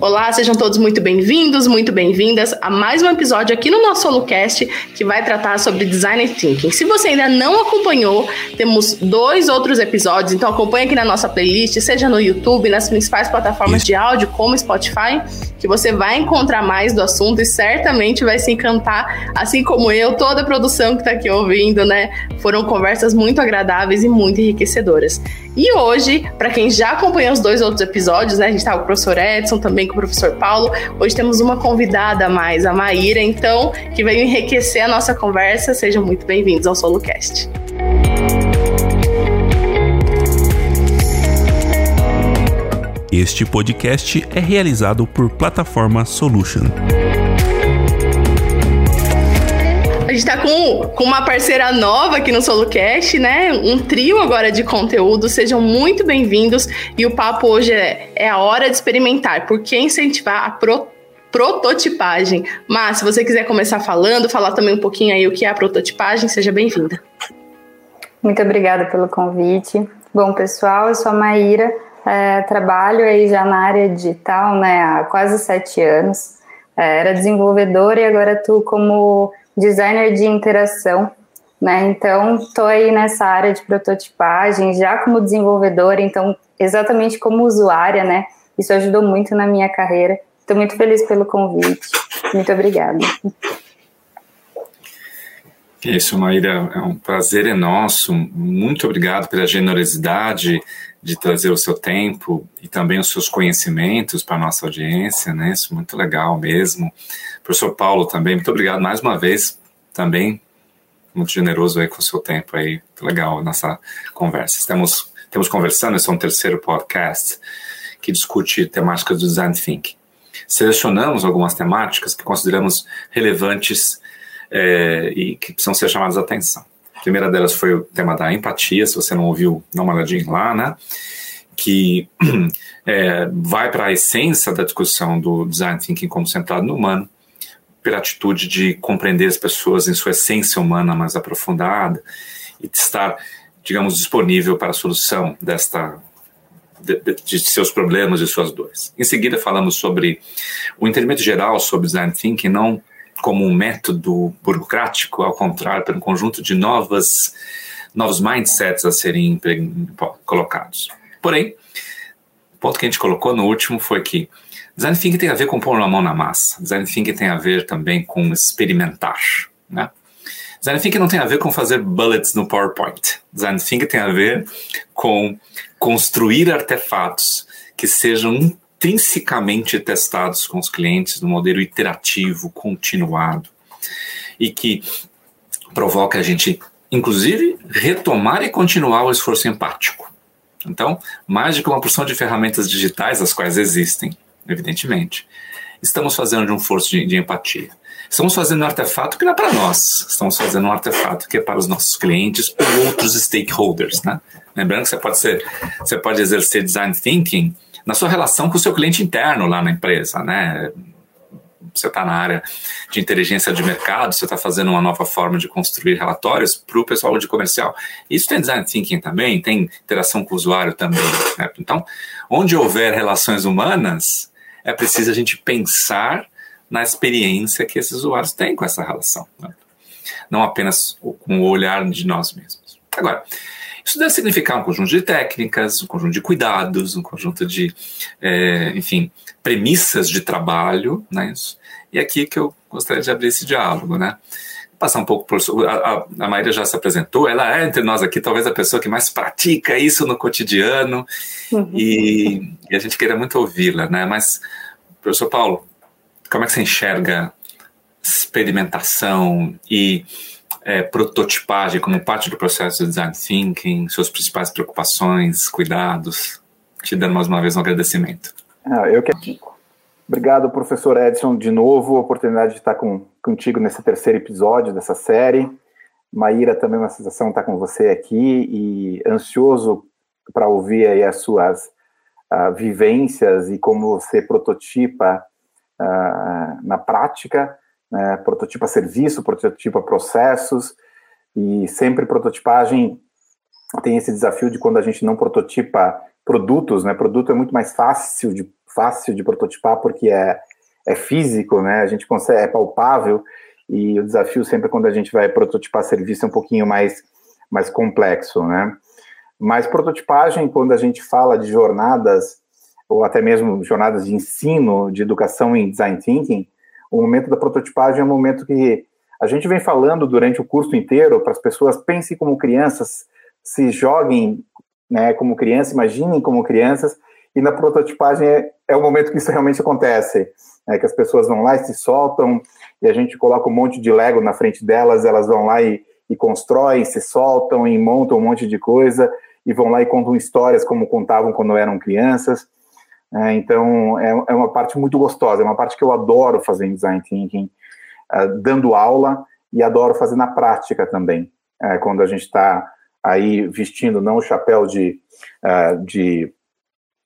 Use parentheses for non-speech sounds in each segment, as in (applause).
Olá, sejam todos muito bem-vindos, muito bem-vindas a mais um episódio aqui no nosso SoloCast que vai tratar sobre Design Thinking. Se você ainda não acompanhou, temos dois outros episódios, então acompanhe aqui na nossa playlist, seja no YouTube, nas principais plataformas de áudio, como Spotify, que você vai encontrar mais do assunto e certamente vai se encantar, assim como eu, toda a produção que está aqui ouvindo, né? Foram conversas muito agradáveis e muito enriquecedoras. E hoje, para quem já acompanhou os dois outros episódios, né? A gente tá com o professor Edson, também com o professor Paulo. Hoje temos uma convidada a mais, a Maíra, então, que veio enriquecer a nossa conversa. Sejam muito bem-vindos ao SoloCast. Este podcast é realizado por Plataforma Solution. Gente tá com, com uma parceira nova aqui no SoloCast, né? Um trio agora de conteúdo. Sejam muito bem-vindos. E o papo hoje é, é a hora de experimentar. Por que incentivar a pro, prototipagem? Mas, se você quiser começar falando, falar também um pouquinho aí o que é a prototipagem, seja bem-vinda. Muito obrigada pelo convite. Bom, pessoal, eu sou a Maíra. É, trabalho aí já na área digital né, há quase sete anos. É, era desenvolvedora e agora estou como designer de interação, né? Então, estou aí nessa área de prototipagem, já como desenvolvedora, então, exatamente como usuária, né? Isso ajudou muito na minha carreira. Estou muito feliz pelo convite. Muito obrigada. Isso, Maíra, é um prazer é nosso. Muito obrigado pela generosidade de trazer o seu tempo e também os seus conhecimentos para a nossa audiência, né? Isso é muito legal mesmo. Professor Paulo também, muito obrigado mais uma vez, também muito generoso aí com o seu tempo aí, legal nessa conversa. Estamos, estamos conversando, esse é um terceiro podcast que discute temáticas do design thinking. Selecionamos algumas temáticas que consideramos relevantes é, e que precisam ser chamadas a atenção. A primeira delas foi o tema da empatia, se você não ouviu, dá uma olhadinha lá, né? Que é, (clears throat) vai para a essência da discussão do design thinking como centrado no humano, pela atitude de compreender as pessoas em sua essência humana mais aprofundada e de estar, digamos, disponível para a solução desta de, de, seus problemas e suas dores. Em seguida, falamos sobre o entendimento geral sobre design thinking, não como um método burocrático, ao contrário, pelo conjunto de novas, novos mindsets a serem colocados. Porém, o ponto que a gente colocou no último foi que design thinking tem a ver com pôr a mão na massa. Design thinking tem a ver também com experimentar, né? Design thinking não tem a ver com fazer bullets no PowerPoint. Design thinking tem a ver com construir artefatos que sejam intrinsecamente testados com os clientes no modelo iterativo, continuado, e que provoca a gente, inclusive, retomar e continuar o esforço empático. Então, mais do que uma porção de ferramentas digitais, as quais existem, evidentemente, estamos fazendo um esforço de, de empatia. Estamos fazendo um artefato que não é para nós, estamos fazendo um artefato que é para os nossos clientes ou outros stakeholders, né? Lembrando que você pode ser, você pode exercer design thinking na sua relação com o seu cliente interno lá na empresa, né? Você está na área de inteligência de mercado, você está fazendo uma nova forma de construir relatórios para o pessoal de comercial. Isso tem design thinking também, tem interação com o usuário também. Né? Então, onde houver relações humanas, é preciso a gente pensar na experiência que esses usuários têm com essa relação, né? não apenas com o olhar de nós mesmos. Agora, isso deve significar um conjunto de técnicas, um conjunto de cuidados, um conjunto de, é, enfim, premissas de trabalho, né? E aqui que eu gostaria de abrir esse diálogo, né? Passar um pouco por. A, a Maíra já se apresentou, ela é entre nós aqui talvez a pessoa que mais pratica isso no cotidiano, uhum. e, e, a gente queria muito ouvi-la, né? Mas, professor Paulo, como é que você enxerga experimentação e é, prototipagem como parte do processo de design thinking, suas principais preocupações, cuidados. Te dando mais uma vez um agradecimento. Ah, eu que Obrigado, professor Edson, de novo, a oportunidade de estar com, contigo nesse terceiro episódio dessa série. Maíra, também uma sensação estar com você aqui e ansioso para ouvir aí as suas uh, vivências e como você prototipa uh, na prática, né, prototipa serviço, prototipa processos e sempre prototipagem tem esse desafio de quando a gente não prototipa produtos, né? Produto é muito mais fácil de fácil de prototipar porque é, é físico, né? A gente consegue, é palpável e o desafio sempre quando a gente vai prototipar serviço é um pouquinho mais, mais complexo, né? Mas prototipagem, quando a gente fala de jornadas, ou até mesmo jornadas de ensino, de educação em design thinking, o momento da prototipagem é um momento que a gente vem falando durante o curso inteiro para as pessoas pensem como crianças, se joguem né, como crianças, imaginem como crianças, e na prototipagem é, é o momento que isso realmente acontece, é que as pessoas vão lá e se soltam, e a gente coloca um monte de Lego na frente delas, elas vão lá e, e constroem, se soltam e montam um monte de coisa, e vão lá e contam histórias como contavam quando eram crianças. É, então, é, é, uma parte muito gostosa, é uma parte que eu adoro fazer em Design Thinking, uh, dando aula, e adoro fazer na prática também, é, quando a gente está aí vestindo não o chapéu de, uh, de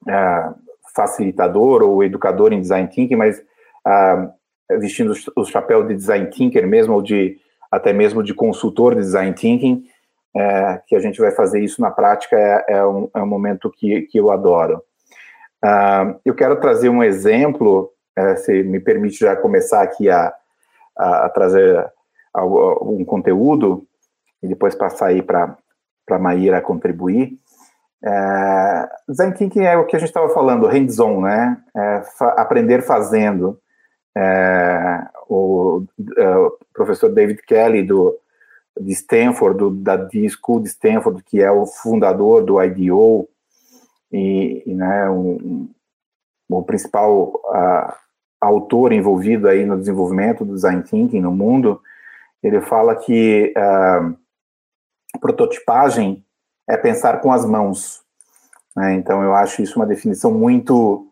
uh, facilitador ou educador em design thinking, mas uh, vestindo o chapéu de design thinker mesmo, ou de até mesmo de consultor de design thinking, é, que a gente vai fazer isso na prática, é, é, um, é um, momento que, que eu adoro. Uh, eu quero trazer um exemplo, é, se me permite já começar aqui a, a, a trazer um conteúdo, e depois passar aí para a Maíra contribuir. É, design thinking é o que a gente estava falando, hands-on, né? É, fa aprender fazendo. É, o, é, o, professor David Kelly do de Stanford, do, da D School de Stanford, que é o fundador do IDO e, e né, um, um, o principal uh, autor envolvido aí no desenvolvimento do design thinking no mundo, ele fala que uh, prototipagem é pensar com as mãos. Né? Então, eu acho isso uma definição muito,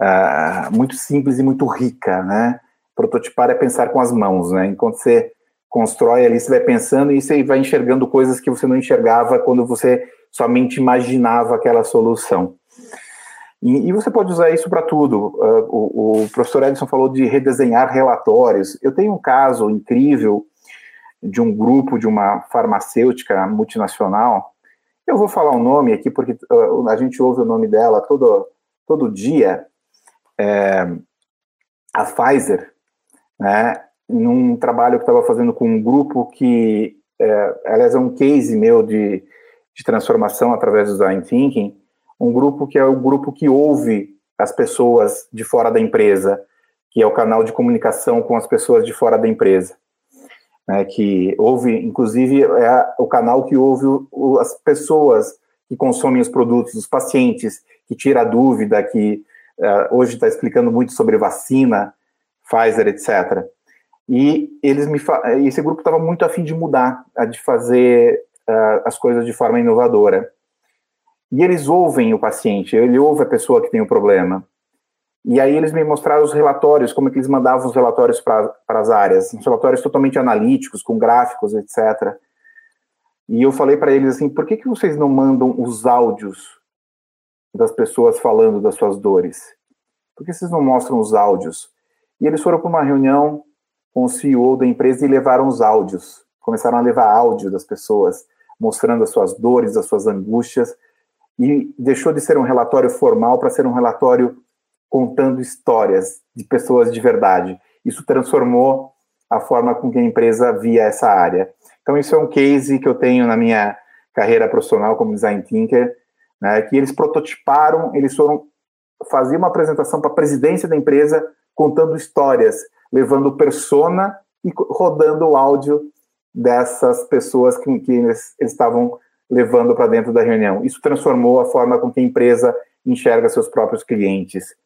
uh, muito simples e muito rica. Né? Prototipar é pensar com as mãos. Né? Enquanto você constrói ali, você vai pensando e você vai enxergando coisas que você não enxergava quando você somente imaginava aquela solução. E, e você pode usar isso para tudo. Uh, o, o, professor Edson falou de redesenhar relatórios. Eu tenho um caso incrível de um grupo de uma farmacêutica multinacional eu vou falar o um nome aqui porque uh, a gente ouve o nome dela todo, todo dia. É, a Pfizer, né, num trabalho que estava fazendo com um grupo que, é, aliás, é um case meu de, de transformação através do design thinking, um grupo que é o grupo que ouve as pessoas de fora da empresa, que é o canal de comunicação com as pessoas de fora da empresa né, que houve, inclusive, é o canal que ouve as pessoas que consomem os produtos, os pacientes, que tira a dúvida, que uh, hoje está explicando muito sobre vacina, Pfizer, etc. E eles me esse grupo estava muito afim de mudar, de fazer uh, as coisas de forma inovadora. E eles ouvem o paciente, ele ouve a pessoa que tem o problema. E aí eles me mostraram os relatórios, como é que eles mandavam os relatórios para as áreas, uns relatórios totalmente analíticos, com gráficos, etc. E eu falei para eles assim, por que, que vocês não mandam os áudios das pessoas falando das suas dores? Por que vocês não mostram os áudios? E eles foram para uma reunião com o CEO da empresa e levaram os áudios. Começaram a levar áudio das pessoas, mostrando as suas dores, as suas angústias, e deixou de ser um relatório formal para ser um relatório contando histórias de pessoas de verdade. Isso transformou a forma com que a empresa via essa área. Então, isso é um case que eu tenho na minha carreira profissional como design thinker, né, que eles prototiparam, eles foram fazer uma apresentação para a presidência da empresa contando histórias, levando persona e rodando o áudio dessas pessoas que, que eles, eles estavam levando para dentro da reunião. Isso transformou a forma com que a empresa enxerga seus próprios clientes.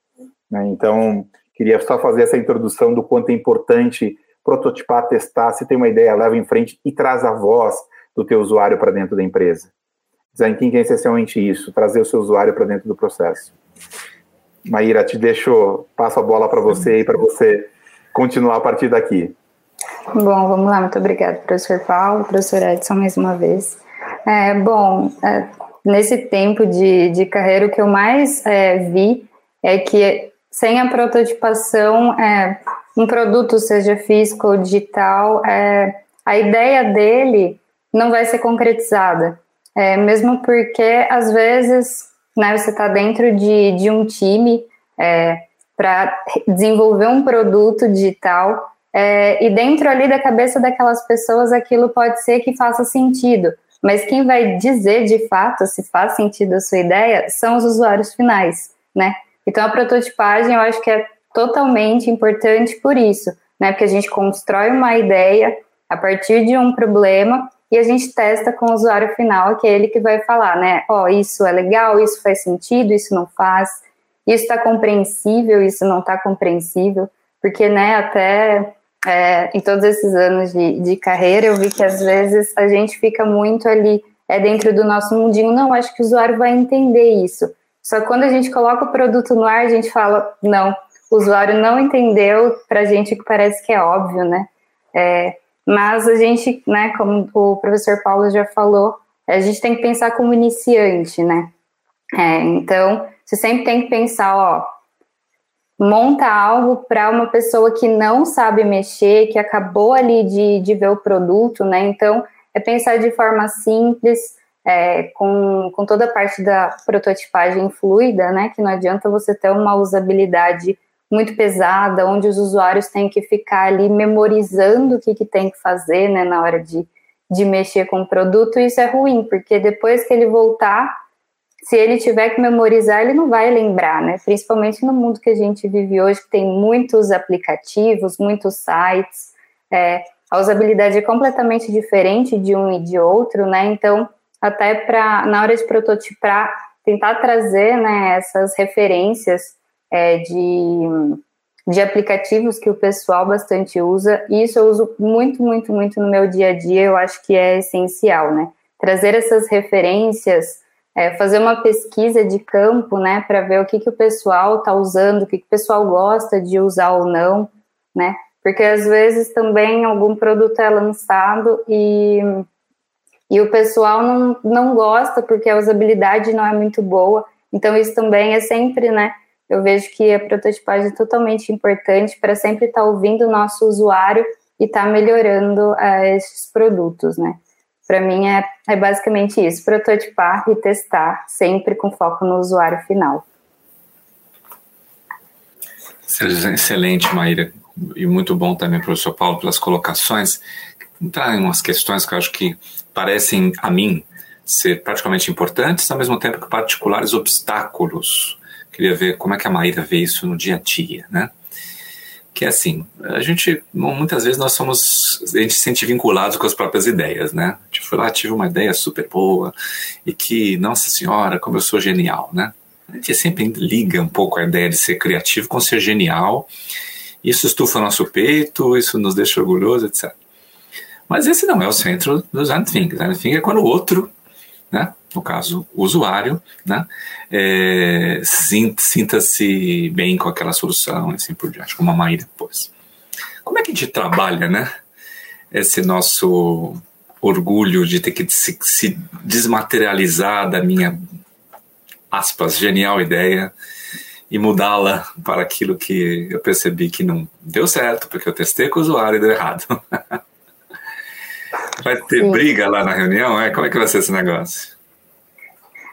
Né? Então, queria só fazer essa introdução do quanto é importante prototipar, testar, se tem uma ideia, leva em frente e traz a voz do teu usuário para dentro da empresa. Design Thinking é essencialmente isso, trazer o seu usuário para dentro do processo. Maíra, te deixo, passo a bola para você e para você continuar a partir daqui. Bom, vamos lá, muito obrigada, professor Paulo, professor Edson, mais uma vez. É, bom, é, nesse tempo de, de carreira, o que eu mais é, vi é que sem a prototipação, é, um produto, seja físico ou digital, é, a ideia dele não vai ser concretizada. É, mesmo porque, às vezes, né, você está dentro de, de um time é, para desenvolver um produto digital é, e dentro ali da cabeça daquelas pessoas aquilo pode ser que faça sentido, mas quem vai dizer de fato se faz sentido a sua ideia são os usuários finais, né? Então a prototipagem eu acho que é totalmente importante por isso, né? Porque a gente constrói uma ideia a partir de um problema e a gente testa com o usuário final, que é ele que vai falar, né? Ó, oh, isso é legal, isso faz sentido, isso não faz, isso está compreensível, isso não está compreensível, porque, né, até é, em todos esses anos de, de carreira, eu vi que às vezes a gente fica muito ali, é dentro do nosso mundinho, não, acho que o usuário vai entender isso. Só que quando a gente coloca o produto no ar, a gente fala, não, o usuário não entendeu, para a gente que parece que é óbvio, né? É, mas a gente, né, como o professor Paulo já falou, a gente tem que pensar como iniciante, né? É, então, você sempre tem que pensar, ó, monta algo para uma pessoa que não sabe mexer, que acabou ali de, de ver o produto, né? Então, é pensar de forma simples, é, com, com toda a parte da prototipagem fluida, né? Que não adianta você ter uma usabilidade muito pesada, onde os usuários têm que ficar ali memorizando o que, que tem que fazer né, na hora de, de mexer com o produto, isso é ruim, porque depois que ele voltar, se ele tiver que memorizar, ele não vai lembrar, né? Principalmente no mundo que a gente vive hoje, que tem muitos aplicativos, muitos sites, é, a usabilidade é completamente diferente de um e de outro, né? Então, até para na hora de prototipar, tentar trazer né, essas referências é, de, de aplicativos que o pessoal bastante usa, e isso eu uso muito, muito, muito no meu dia a dia, eu acho que é essencial, né? Trazer essas referências, é, fazer uma pesquisa de campo, né, para ver o que, que o pessoal está usando, o que, que o pessoal gosta de usar ou não, né? Porque às vezes também algum produto é lançado e, e o pessoal não, não gosta porque a usabilidade não é muito boa. Então, isso também é sempre, né, eu vejo que a prototipagem é totalmente importante para sempre estar tá ouvindo o nosso usuário e estar tá melhorando uh, esses produtos, né? Para mim é, é basicamente isso, prototipar e testar, sempre com foco no usuário final. Excelente, Maíra, e muito bom também, professor Paulo, pelas colocações. Entrar em umas questões que eu acho que parecem, a mim, ser praticamente importantes, ao mesmo tempo que particulares obstáculos Queria ver como é que a Maíra vê isso no dia a dia, né? Que é assim, a gente, muitas vezes nós somos, a gente se sente vinculado com as próprias ideias, né? Tipo, foi lá, tive uma ideia super boa e que, nossa senhora, como eu sou genial, né? A gente sempre liga um pouco a ideia de ser criativo com ser genial. Isso estufa nosso peito, isso nos deixa orgulhoso, etc. Mas esse não é o centro do design thinking. Thinking é quando o outro, né, no caso o usuário, né, é, sinta-se bem com aquela solução e assim por diante, como a Maíra depois. Como é que a gente trabalha, né, esse nosso orgulho de ter que se, se desmaterializar da minha, aspas, genial ideia e mudá-la para aquilo que eu percebi que não deu certo, porque eu testei com o usuário e deu errado. (laughs) Vai ter Sim. briga lá na reunião? É? Como é que vai ser esse negócio?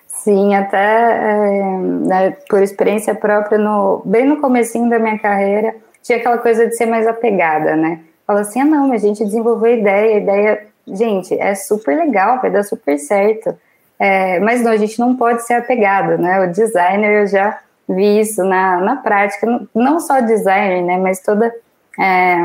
Sim, até é, né, por experiência própria, no, bem no comecinho da minha carreira, tinha aquela coisa de ser mais apegada, né? Fala assim, ah não, a gente desenvolveu ideia, a ideia, gente, é super legal, vai dar super certo. É, mas não, a gente não pode ser apegado, né? O designer, eu já vi isso na, na prática, não só designer, né? Mas toda... É,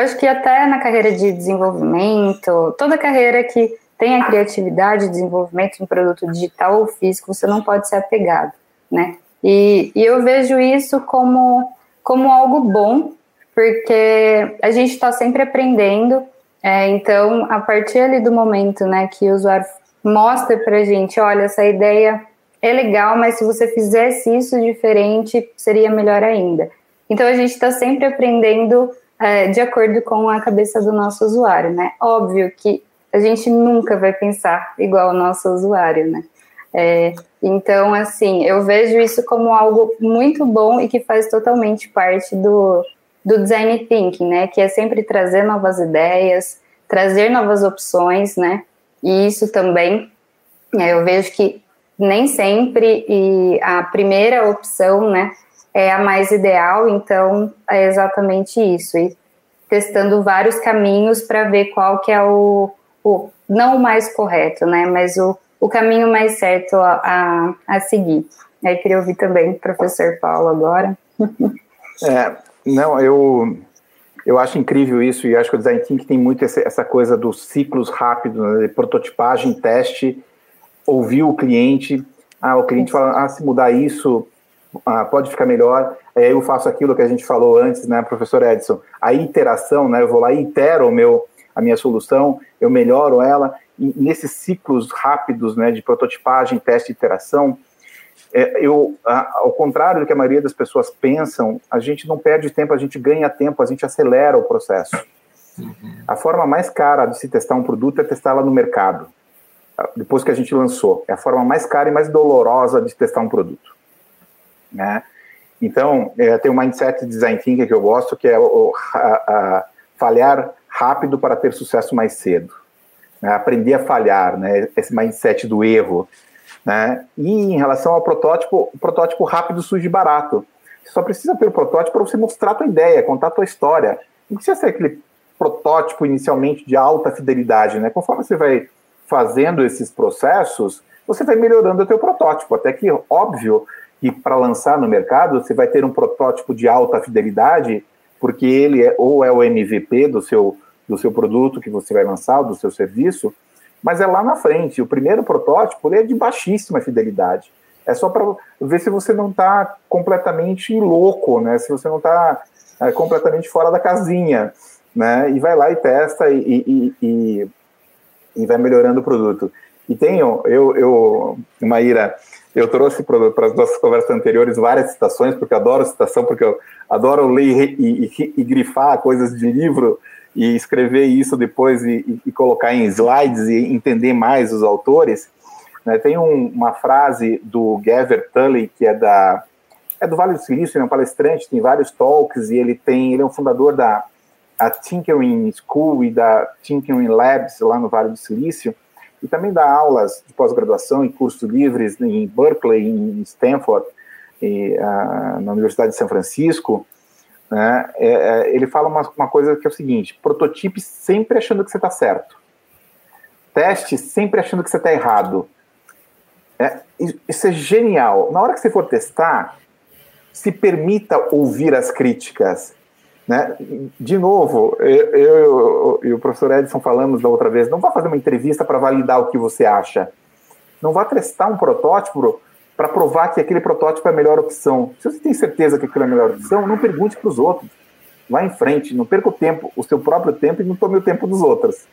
acho que até na carreira de desenvolvimento, toda carreira que tem a criatividade, desenvolvimento de um produto digital ou físico, você não pode ser apegado, né? E, e eu vejo isso como, como algo bom, porque a gente está sempre aprendendo. É, então, a partir ali do momento né, que o usuário mostra para a gente, olha, essa ideia é legal, mas se você fizesse isso diferente, seria melhor ainda. Então, a gente está sempre aprendendo é, de acordo com a cabeça do nosso usuário, né? Óbvio que a gente nunca vai pensar igual o nosso usuário, né? É, então, assim, eu vejo isso como algo muito bom e que faz totalmente parte do, do design thinking, né? Que é sempre trazer novas ideias, trazer novas opções, né? E isso também, é, eu vejo que nem sempre a primeira opção, né, é a mais ideal, então é exatamente isso. E testando vários caminhos para ver qual que é o, o, não o mais correto, né, mas o, o caminho mais certo a, a, a seguir. Aí queria ouvir também o professor Paulo agora. (laughs) É, não, eu, eu acho incrível isso e acho que o design thinking tem muito essa, coisa dos ciclos rápidos, né, de prototipagem, teste, ouvir o cliente. Ah, o cliente fala, ah, se mudar isso, ah, pode ficar melhor. Aí eu faço aquilo que a gente falou antes, né, professor Edson? A iteração, né? Eu vou lá e itero o meu, a minha solução, eu melhoro ela. E nesses ciclos rápidos, né, de prototipagem, teste e iteração, é, eu, ao contrário do que a maioria das pessoas pensam, a gente não perde tempo, a gente ganha tempo, a gente acelera o processo. A forma mais cara de se testar um produto é testá-la no mercado, depois que a gente lançou. É a forma mais cara e mais dolorosa de testar um produto. Né? Então, é, tem um mindset de design thinking que eu gosto, que é o, a, a, falhar rápido para ter sucesso mais cedo. Né? Aprender a falhar, né? esse mindset do erro. Né? E em relação ao protótipo, o protótipo rápido surge barato. Você só precisa ter o protótipo para você mostrar a tua ideia, contar a tua história. Não precisa ser aquele protótipo inicialmente de alta fidelidade, né? Conforme você vai fazendo esses processos, você vai melhorando o teu protótipo, até que, óbvio, que para lançar no mercado, você vai ter um protótipo de alta fidelidade, porque ele é, ou é o MVP do seu, do seu produto que você vai lançar, do seu serviço, mas é lá na frente. O primeiro protótipo é de baixíssima fidelidade. É só para ver se você não está completamente louco, né? Se você não está é, completamente fora da casinha, né? E vai lá e testa e, e, e, e vai melhorando o produto. E tenho, eu, eu Maíra, eu trouxe para as nossas conversas anteriores várias citações, porque eu adoro citação, porque eu adoro ler e, e, e grifar coisas de livro, e escrever isso depois e, e, colocar em slides e entender mais os autores, né, tem um, uma frase do Gavin Tully, que é da é do Vale do Silício, ele é um palestrante, tem vários talks e ele tem ele é um fundador da Tinkering School e da Tinkering Labs lá no Vale do Silício e também dá aulas de pós-graduação e cursos livres em Berkeley, em Stanford, e, uh, na Universidade de São Francisco né, é, é, ele fala uma, uma, coisa que é o seguinte: prototipe sempre achando que você está certo, teste sempre achando que você está errado. É, isso é genial. Na hora que você for testar, se permita ouvir as críticas. Né? De novo, eu, e o professor Edson falamos da outra vez, não vá fazer uma entrevista para validar o que você acha. Não vá testar um protótipo para provar que aquele protótipo é a melhor opção. Se você tem certeza que aquilo é a melhor opção, não pergunte para os outros. Vá em frente, não perca o tempo, o seu próprio tempo e não tome o tempo dos outros.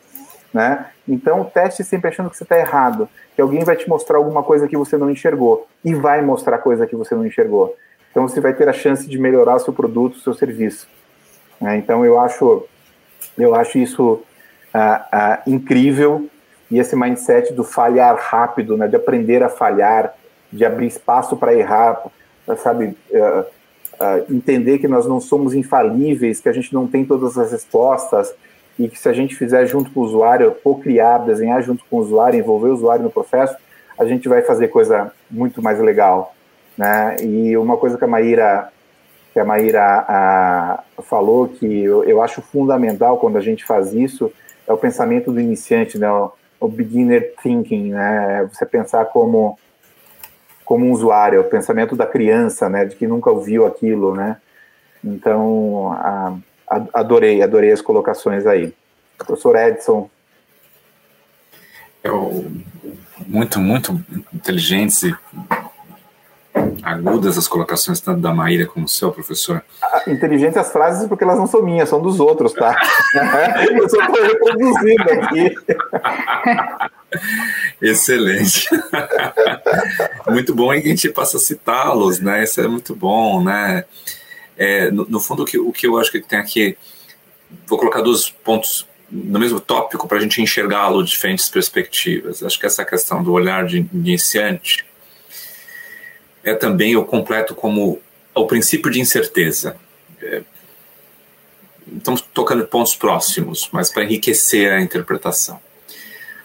Né? Então, teste sempre achando que você está errado, que alguém vai te mostrar alguma coisa que você não enxergou e vai mostrar coisa que você não enxergou. Então, você vai ter a chance de melhorar o seu produto, o seu serviço. Né? Então, eu acho, eu acho isso ah, ah, incrível e esse mindset do falhar rápido, né? de aprender a falhar, de abrir espaço para errar, sabe? Uh, uh, entender que nós não somos infalíveis, que a gente não tem todas as respostas e que se a gente fizer junto com o usuário, co-criar, desenhar junto com o usuário, envolver o usuário no processo, a gente vai fazer coisa muito mais legal, né? E uma coisa que a Maíra que a Maíra a, falou que eu, eu, acho fundamental quando a gente faz isso é o pensamento do iniciante, né? O, o beginner thinking, né? Você pensar como como um usuário, o pensamento da criança, né, de que nunca ouviu aquilo, né? Então, a, adorei, adorei as colocações aí. Professor Edson. Eu, muito, muito inteligentes e agudas as colocações tanto da Maíra como do seu professor. Ah, inteligentes as frases porque elas não são minhas, são dos outros, tá? (laughs) Eu só estou reproduzindo aqui. Excelente. (laughs) muito bom que a gente passa a citá-los, né? Isso é muito bom, né? É, no, no, fundo, o que, o que eu acho que tem aqui, vou colocar dois pontos no mesmo tópico para a gente enxergá-lo de diferentes perspectivas. Acho que essa questão do olhar de iniciante é também o completo como o princípio de incerteza. É, estamos tocando pontos próximos, mas para enriquecer a interpretação.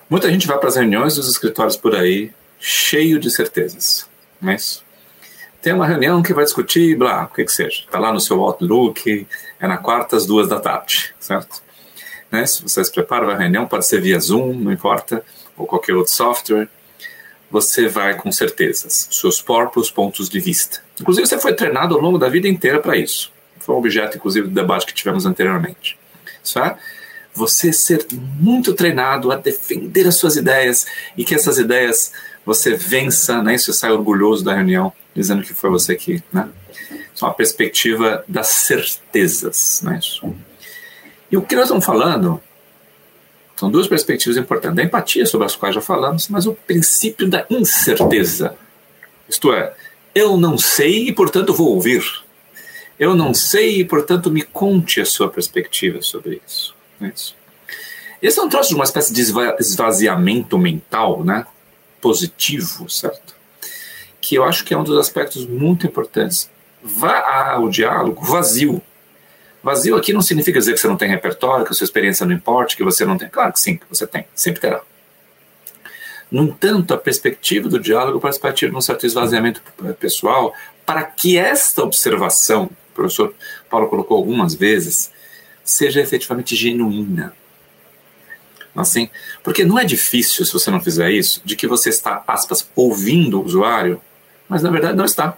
Muita gente vai para as reuniões dos escritórios por aí cheio de certezas, mas tem uma reunião que vai discutir, blá, o que que seja. Está lá no seu Outlook, é na quarta às duas da tarde, certo? Né? Se você se prepara para a reunião, pode ser via Zoom, não importa, ou qualquer outro software, você vai com certezas, seus próprios pontos de vista. Inclusive, você foi treinado ao longo da vida inteira para isso. Foi um objeto, inclusive, do debate que tivemos anteriormente. Certo? Você ser muito treinado a defender as suas ideias e que essas ideias você vença, né? Você sai orgulhoso da reunião, dizendo que foi você que, né? Isso é uma perspectiva das certezas, né? E o que nós estamos falando são duas perspectivas importantes. Da empatia, sobre as quais já falamos, mas o princípio da incerteza. Isto é, eu não sei e, portanto, vou ouvir. Eu não sei e, portanto, me conte a sua perspectiva sobre isso. É isso. Esse é um troço de uma espécie de esvaziamento mental, né? Positivo, certo? Que eu acho que é um dos aspectos muito importantes. Vá ao diálogo vazio Vazio aqui não significa dizer que você não tem repertório, que a sua experiência não importa, que você não tem. Claro que sim, que você tem, sempre terá. No entanto, a perspectiva do diálogo parece partir de um certo esvaziamento pessoal para que esta observação, o professor Paulo colocou algumas vezes, seja efetivamente genuína. Assim, porque não é difícil, se você não fizer isso, de que você está, aspas, ouvindo o usuário, mas na verdade não está.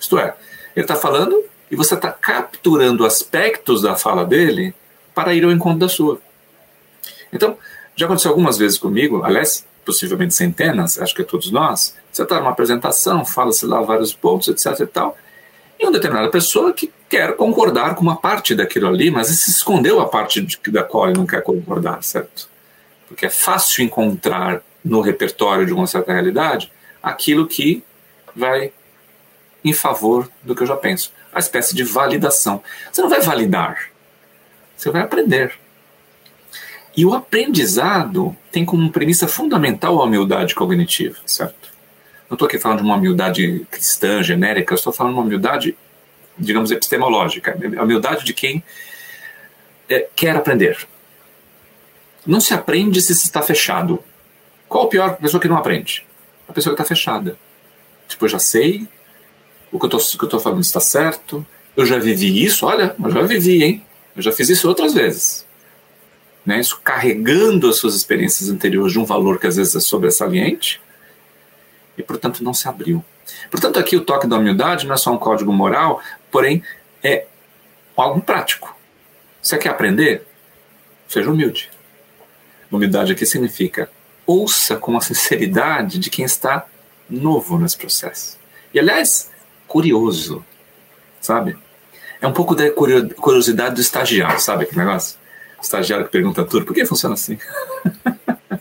Isto é, ele está falando e você está capturando aspectos da fala dele para ir ao encontro da sua. Então, já aconteceu algumas vezes comigo, aliás, possivelmente centenas, acho que é todos nós. Você está numa apresentação, fala-se lá vários pontos, etc e tal, e uma determinada pessoa que quer concordar com uma parte daquilo ali, mas se escondeu a parte de, da qual ele não quer concordar, certo? Porque é fácil encontrar no repertório de uma certa realidade aquilo que vai em favor do que eu já penso uma espécie de validação. Você não vai validar, você vai aprender. E o aprendizado tem como premissa fundamental a humildade cognitiva, certo? Não estou aqui falando de uma humildade cristã, genérica, estou falando de uma humildade, digamos, epistemológica, a humildade de quem é, quer aprender. Não se aprende se está fechado. Qual a pior pessoa que não aprende? A pessoa que está fechada. Tipo, eu já sei, o que eu estou falando está certo, eu já vivi isso, olha, eu já vivi, hein? Eu já fiz isso outras vezes. Né? Isso carregando as suas experiências anteriores de um valor que às vezes é sobressaliente e, portanto, não se abriu. Portanto, aqui o toque da humildade não é só um código moral, porém é algo prático. Você quer aprender? Seja humilde. Humildade aqui significa ouça com a sinceridade de quem está novo nesse processo. E, aliás, curioso, sabe? É um pouco da curiosidade do estagiário, sabe aquele negócio? O estagiário que pergunta tudo, por que funciona assim? (laughs)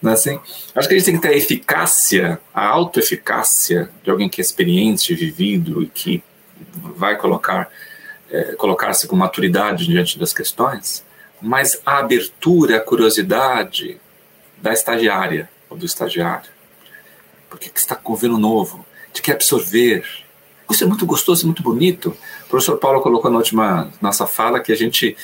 Não é assim? Acho que a gente tem que ter a eficácia, a autoeficácia de alguém que é experiente, vivido e que vai colocar é, colocar-se com maturidade diante das questões, mas a abertura, a curiosidade da estagiária ou do estagiário. Por que, que está com novo? De que absorver. Isso é muito gostoso, muito bonito. O professor Paulo colocou na última nossa fala que a gente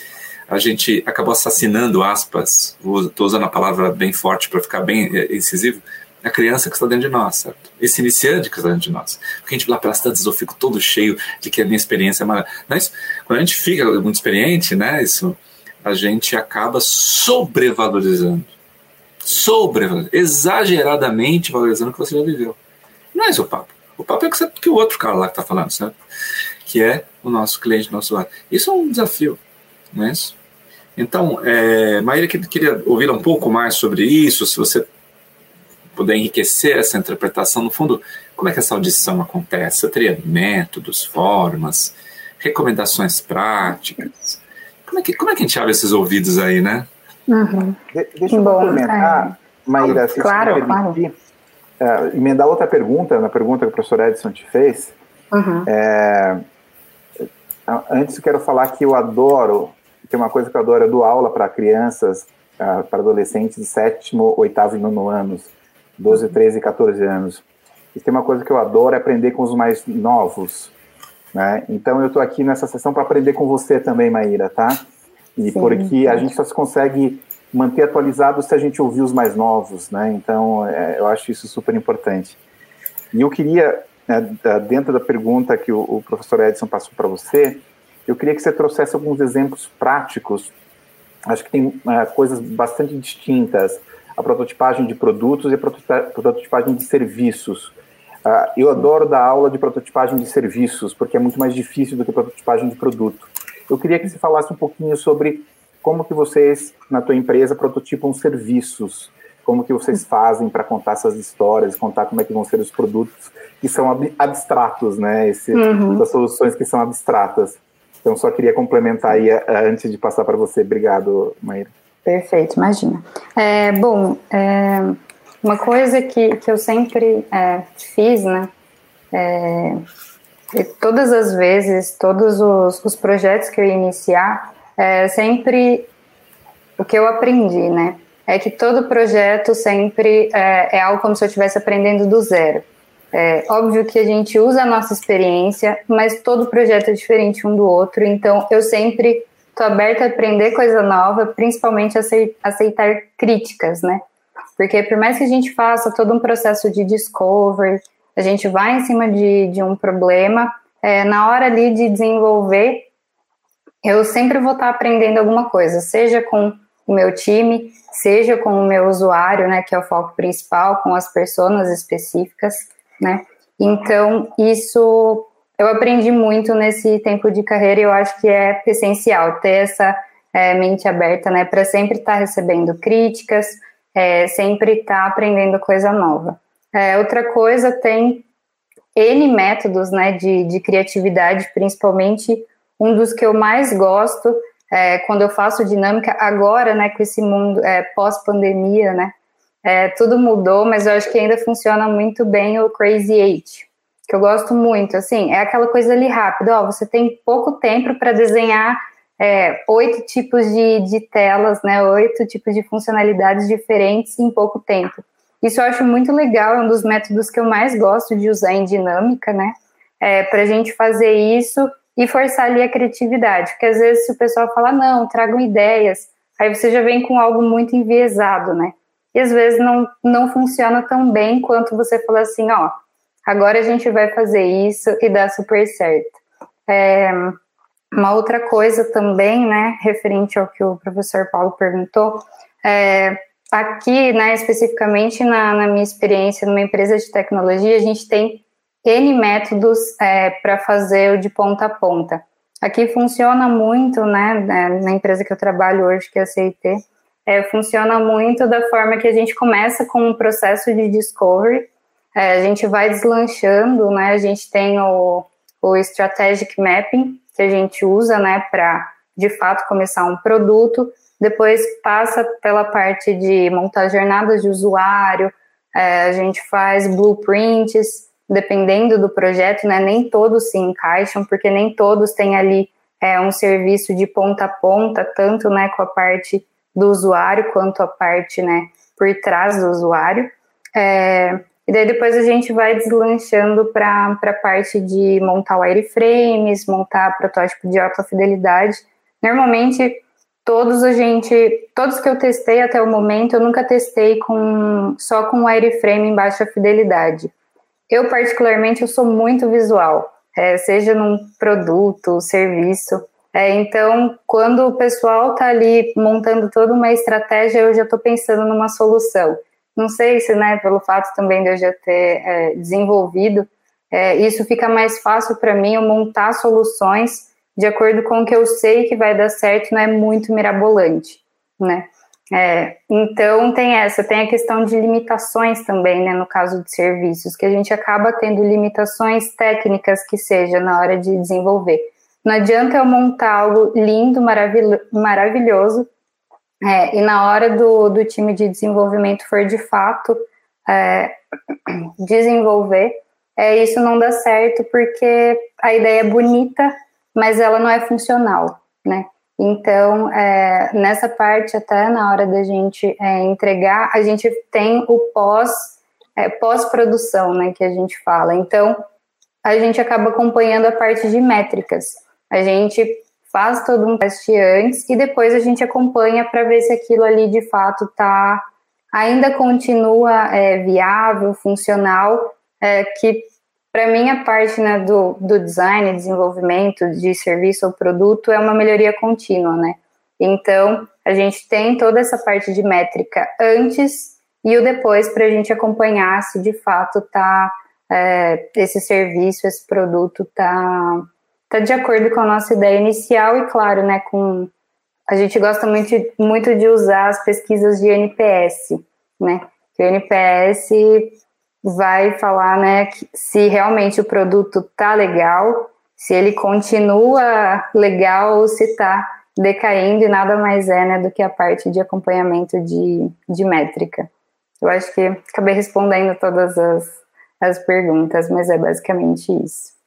a gente acabou assassinando aspas. Estou usando a palavra bem forte para ficar bem é, incisivo. A criança que está dentro de nós, certo? Esse iniciante que está dentro de nós. Porque a gente lá pelas tantas eu fico todo cheio de que a minha experiência é maravilhosa. Mas quando a gente fica muito experiente, né? Isso a gente acaba sobrevalorizando. Sobrevalorizando. Exageradamente valorizando o que você já viveu. Não é esse o papo. O papo é que, que o outro cara lá que está falando, certo? Que é o nosso cliente, nosso lado. Isso é um desafio, não é isso? Então, é, Maíra, queria ouvir um pouco mais sobre isso, se você poder enriquecer essa interpretação, no fundo, como é que essa audição acontece? Eu teria métodos, formas, recomendações práticas. Como é que, como é que a gente abre esses ouvidos aí, né? Uhum. De, deixa eu Bom, complementar, é. Maíra, se Claro, você me permitir, uh, emendar outra pergunta, na pergunta que o professor Edson te fez. Uhum. É, antes eu quero falar que eu adoro, tem uma coisa que eu adoro, eu dou aula para crianças, uh, para adolescentes de sétimo, oitavo e nono anos, 12, 13 e 14 anos. E tem uma coisa que eu adoro, é aprender com os mais novos. Né? Então eu estou aqui nessa sessão para aprender com você também, Maíra, tá? E Sim. porque a gente só se consegue manter atualizado se a gente ouvir os mais novos, né? Então é, eu acho isso super importante. E eu queria, né, dentro da pergunta que o, o professor Edson passou para você, eu queria que você trouxesse alguns exemplos práticos. Acho que tem é, coisas bastante distintas a prototipagem de produtos e a prototipagem de serviços. Uh, eu adoro dar aula de prototipagem de serviços, porque é muito mais difícil do que prototipagem de produto. Eu queria que você falasse um pouquinho sobre como que vocês, na tua empresa, prototipam serviços, como que vocês fazem para contar essas histórias, contar como é que vão ser os produtos que são ab abstratos, né? Esse, Uhum. As soluções que são abstratas. Então, só queria complementar aí uh, antes de passar para você. Obrigado, Maíra. Perfeito, imagina. É, bom, é, uma coisa que, que eu sempre é, fiz, né? É, e todas as vezes, todos os, os projetos que eu ia iniciar, é, sempre o que eu aprendi, né? É que todo projeto sempre é, é algo como se eu estivesse aprendendo do zero. É óbvio que a gente usa a nossa experiência, mas todo projeto é diferente um do outro, então eu sempre estou aberta a aprender coisa nova, principalmente aceitar críticas, né? Porque por mais que a gente faça todo um processo de discovery, a gente vai em cima de, de um problema, é, na hora ali de desenvolver, eu sempre vou estar aprendendo alguma coisa, seja com o meu time, seja com o meu usuário, né, que é o foco principal, com as pessoas específicas, né? Então, isso eu aprendi muito nesse tempo de carreira e eu acho que é essencial ter essa é, mente aberta, né, para sempre estar recebendo críticas, é, sempre estar aprendendo coisa nova. É, outra coisa, tem N métodos, né, de, de criatividade, principalmente um dos que eu mais gosto, é, quando eu faço dinâmica, agora, né, com esse mundo é, pós-pandemia, né, é, tudo mudou, mas eu acho que ainda funciona muito bem o Crazy Eight, que eu gosto muito, assim, é aquela coisa ali rápida, ó, você tem pouco tempo para desenhar é, oito tipos de, de telas, né, oito tipos de funcionalidades diferentes em pouco tempo. Isso eu acho muito legal, é um dos métodos que eu mais gosto de usar em dinâmica, né, é, para a gente fazer isso e forçar ali a criatividade, porque às vezes se o pessoal fala, não, tragam ideias, aí você já vem com algo muito enviesado, né, e às vezes não, não funciona tão bem quanto você falar assim, ó, agora a gente vai fazer isso e dá super certo. É, uma outra coisa também, né, referente ao que o professor Paulo perguntou, é, aqui, né, especificamente na, na, minha experiência numa empresa de tecnologia, a gente tem N métodos é, para fazer o de ponta a ponta. Aqui funciona muito, né, na empresa que eu trabalho hoje, que é a CIT, é, funciona muito da forma que a gente começa com um processo de discovery, é, a gente vai deslanchando, né, a gente tem o, o strategic mapping, que a gente usa, né, para de fato começar um produto, depois passa pela parte de montar jornadas de usuário, é, a gente faz blueprints, dependendo do projeto, né, nem todos se encaixam, porque nem todos têm ali é, um serviço de ponta a ponta, tanto, né, com a parte do usuário quanto a parte, né, por trás do usuário. É, e daí depois a gente vai deslanchando para a parte de montar wireframes, montar protótipo de alta fidelidade. Normalmente, todos a gente, todos que eu testei até o momento, eu nunca testei com só com wireframe em baixa fidelidade. Eu, particularmente, eu sou muito visual, é, seja num produto, serviço. É, então, quando o pessoal está ali montando toda uma estratégia, eu já estou pensando numa solução. Não sei se, né, pelo fato também de eu já ter é, desenvolvido, é, isso fica mais fácil para mim eu montar soluções de acordo com o que eu sei que vai dar certo, não é muito mirabolante, né? É, então tem essa, tem a questão de limitações também, né, no caso de serviços, que a gente acaba tendo limitações técnicas que seja na hora de desenvolver. Não adianta eu montar algo lindo, maravil maravilhoso, é, e na hora do, do time de desenvolvimento for de fato é, (clears throat) desenvolver, é, isso não dá certo porque a ideia é bonita, mas ela não é funcional, né? Então, é, nessa parte, até na hora da gente é, entregar, a gente tem o pós, é, pós-produção, né, que a gente fala. Então, a gente acaba acompanhando a parte de métricas. A gente faz todo um teste antes e depois a gente acompanha para ver se aquilo ali de fato está ainda continua é, viável, funcional, é, que para mim a parte né, do, do design, desenvolvimento de serviço ou produto é uma melhoria contínua, né? Então a gente tem toda essa parte de métrica antes e o depois para a gente acompanhar se de fato tá é, esse serviço, esse produto tá tá de acordo com a nossa ideia inicial e claro, né, com a gente gosta muito, muito de usar as pesquisas de NPS, né? Que o NPS vai falar, né, se realmente o produto tá legal, se ele continua legal ou se tá decaindo e nada mais é, né, do que a parte de acompanhamento de, de métrica. Eu acho que acabei respondendo todas as, as perguntas, mas é basicamente isso